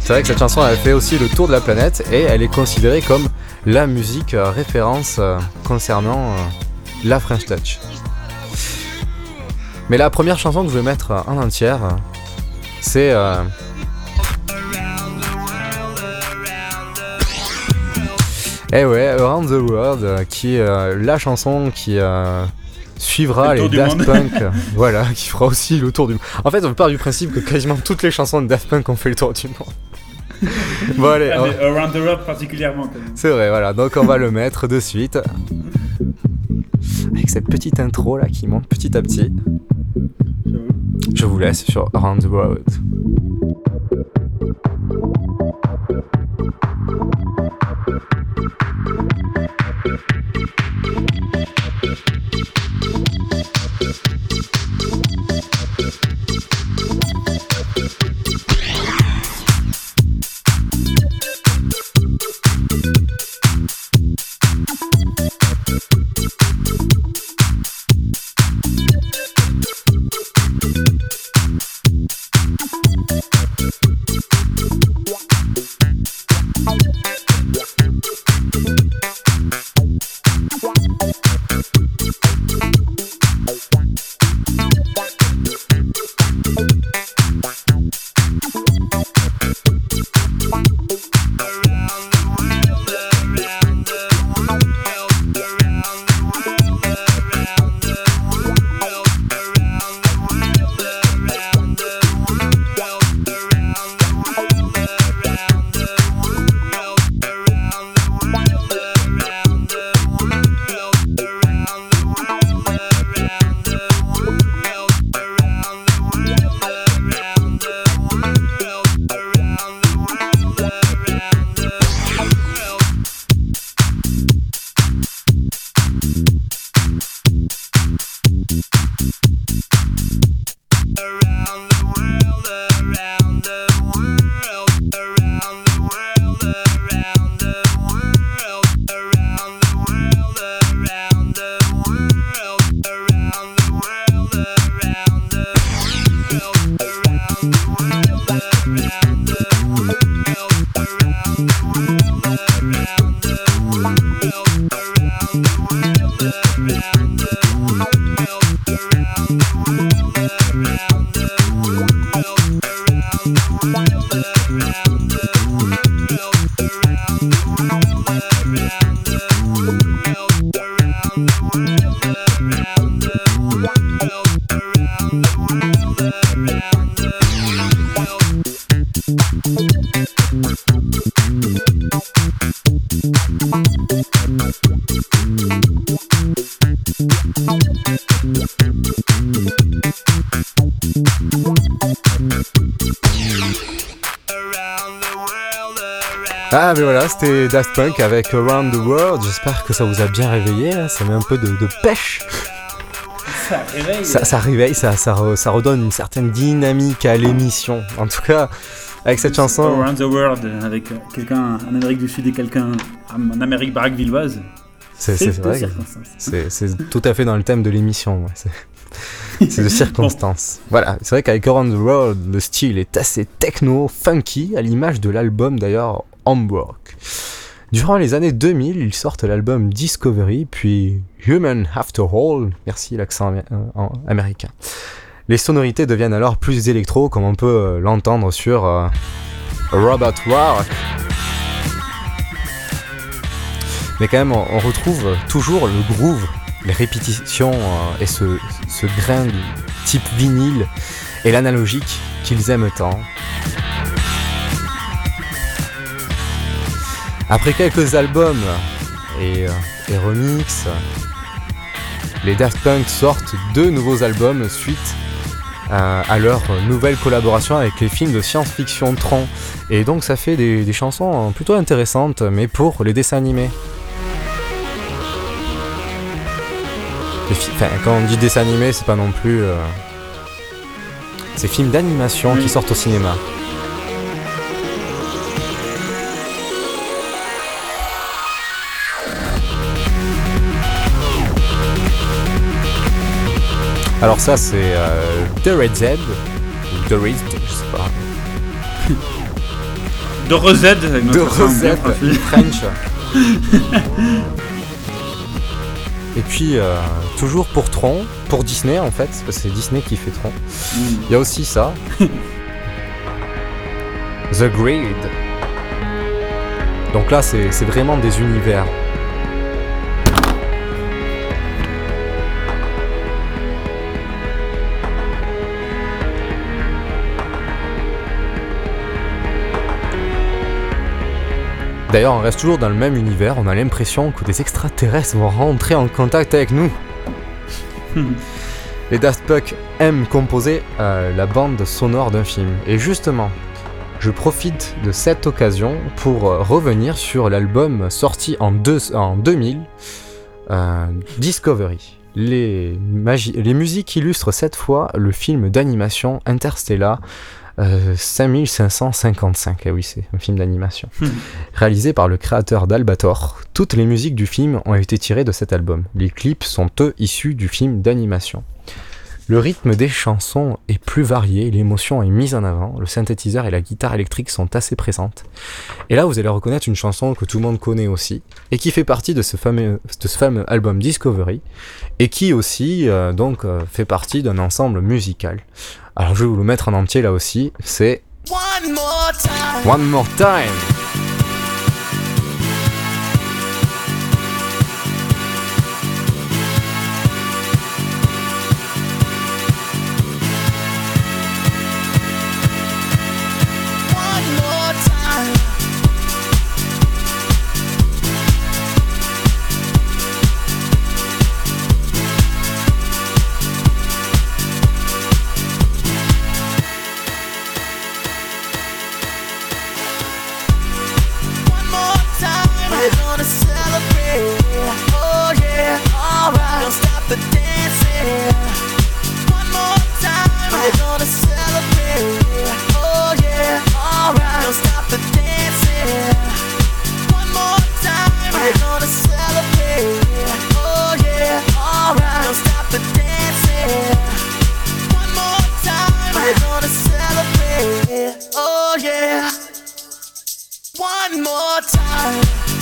C'est vrai que cette chanson elle fait aussi le tour de la planète et elle est considérée comme la musique euh, référence euh, concernant euh, la French Touch. Mais la première chanson que je vais mettre en entière, c'est euh, Eh ouais, Around the World, qui est euh, la chanson qui euh, suivra Le les Daft. Punk. <laughs> voilà, qui fera aussi le tour du monde. En fait, on part du principe que quasiment toutes les chansons de Daft Punk ont fait le tour du monde. <laughs> bon, allez. Around the particulièrement. C'est vrai, voilà. Donc, on va le mettre de suite. Avec cette petite intro là qui monte petit à petit. Je vous laisse sur Around the World. Thank. Ah mais voilà, c'était Daft Punk avec Around the World. J'espère que ça vous a bien réveillé. hein. Ça met un peu de, de pêche. Ça réveille. Ça, ça réveille, ça, ça, ça redonne une certaine dynamique à l'émission. En tout cas, avec cette chanson. Around the World avec euh, quelqu'un en Amérique du Sud et quelqu'un en Amérique baraque-villoise. C'est c'est vrai. C'est tout à fait dans le thème de l'émission. ouais. C'est- <laughs> C'est de circonstances. Voilà, c'est vrai qu'avec Around the World, le style est assez techno, funky, à l'image de l'album d'ailleurs Homework. Durant les années 2000, ils sortent l'album Discovery, puis Human After All, merci l'accent euh, américain. Les sonorités deviennent alors plus électro, comme on peut euh, l'entendre sur euh, Robot Rock. Mais quand même, on, retrouve toujours le groove, les répétitions et ce, ce grain type vinyle et l'analogique qu'ils aiment tant. Après quelques albums et, euh, et remix, les Daft Punk sortent deux nouveaux albums suite euh, à leur nouvelle collaboration avec les films de science-fiction Tron. Et donc ça fait des, des chansons plutôt intéressantes, mais pour les dessins animés. Enfin, quand on dit dessin animé, c'est pas non plus. euh, C'est films d'animation qui sortent au cinéma. Alors ça c'est euh, The Red Z, ou The Red, je sais pas. <laughs> De avec De Rosette, French. <laughs> Et puis, euh, toujours pour Tron, pour Disney en fait, parce que c'est Disney qui fait Tron. Il y a aussi ça. <laughs> The Grid. Donc là, c'est vraiment des univers. D'ailleurs, on reste toujours dans le même univers, on a l'impression que des extraterrestres vont rentrer en contact avec nous. <laughs> Les Daft Punk aiment composer euh, la bande sonore d'un film. Et justement, je profite de cette occasion pour euh, revenir sur l'album sorti en, deux- en 2000, euh, Discovery. Les, les musiques illustrent cette fois le film d'animation Interstellar euh, 5555. Ah oui, c'est un film d'animation. Réalisé par le créateur d'Albator, toutes les musiques du film ont été tirées de cet album. Les clips sont eux issus du film d'animation. Le rythme des chansons est plus varié, l'émotion est mise en avant, le synthétiseur et la guitare électrique sont assez présentes. Et là, vous allez reconnaître une chanson que tout le monde connaît aussi, et qui fait partie de ce fameux, de ce fameux album Discovery, et qui aussi euh, donc euh, fait partie d'un ensemble musical. Alors je vais vous le mettre en entier là aussi, c'est One more time. One More Time. yeah, oh yeah. One more time.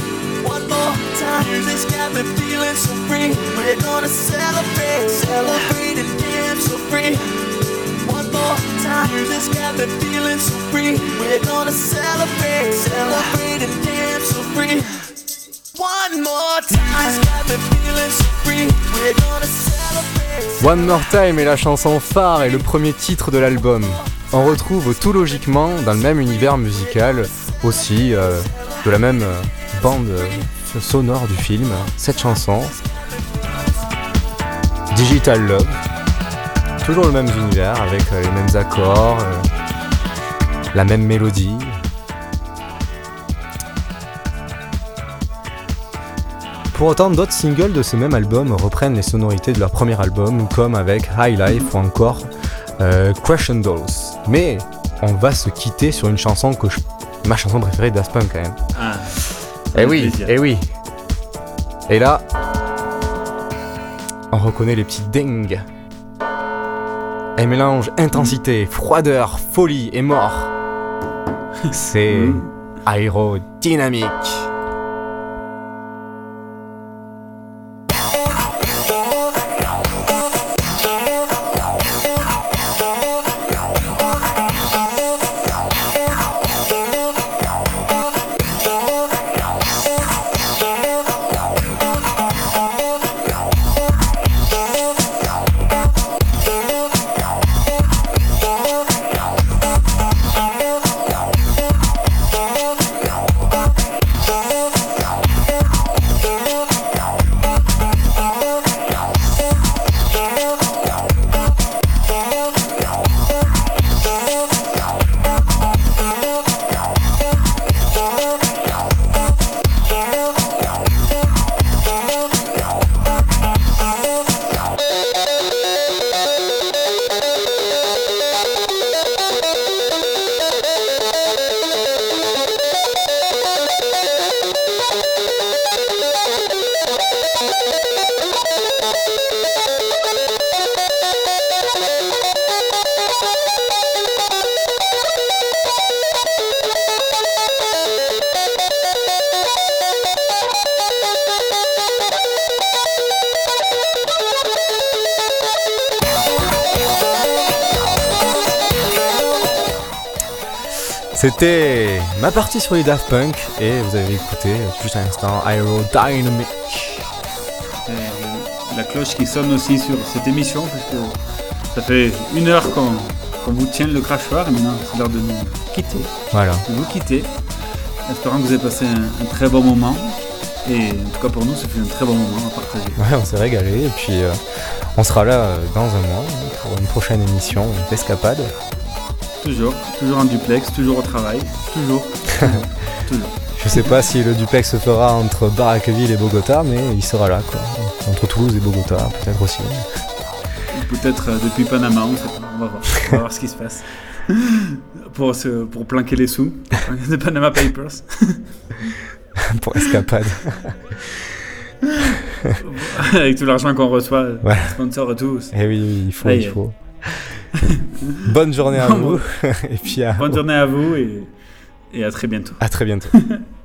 One more time. Est la chanson phare et le premier titre de l'album. On retrouve tout logiquement dans le même univers musical aussi euh, de la même euh, bande euh, sonore du film cette chanson. Digital Love. Toujours le même univers avec euh, les mêmes accords, euh, la même mélodie. Pour autant, d'autres singles de ce même album reprennent les sonorités de leur premier album, comme avec High Life ou encore euh, Crescendos. Mais on va se quitter sur une chanson que je... ma chanson préférée Punk quand même. Ah, Eh oui, plaisir. eh oui. Et là, on reconnaît les petits dingues. Elle mélange intensité, froideur, folie et mort. <laughs> C'est aérodynamique. C'était ma partie sur les Daft Punk et vous avez écouté juste un instant Aerodynamic. Et la cloche qui sonne aussi sur cette émission, parce que ça fait une heure qu'on vous tient le crachoir et maintenant c'est l'heure de nous quitter. Voilà. De vous quitter. Espérant que vous avez passé un, un très bon moment. Et en tout cas pour nous, ça fait un très bon moment à partager. Ouais, on s'est régalé et puis euh, on sera là euh, dans un mois pour une prochaine émission d'escapade. Toujours, toujours en duplex, toujours au travail, toujours. toujours, <laughs> toujours. Je sais pas si le duplex se fera entre Barraqueville et Bogota, mais il sera là quoi. Entre Toulouse et Bogota, peut-être aussi. Peut-être euh, depuis Panama, on sait pas. On va voir, on va voir ce qui se passe. <laughs> pour, se, pour planquer les sous. The Panama Papers. <laughs> pour escapade. Avec tout l'argent qu'on reçoit, Ouais. sponsor et tout. Eh oui, oui, il faut, il faut. <laughs> Bonne journée à vous. <laughs> et puis à, Bonne journée à vous et, et à très bientôt. à très bientôt. <laughs>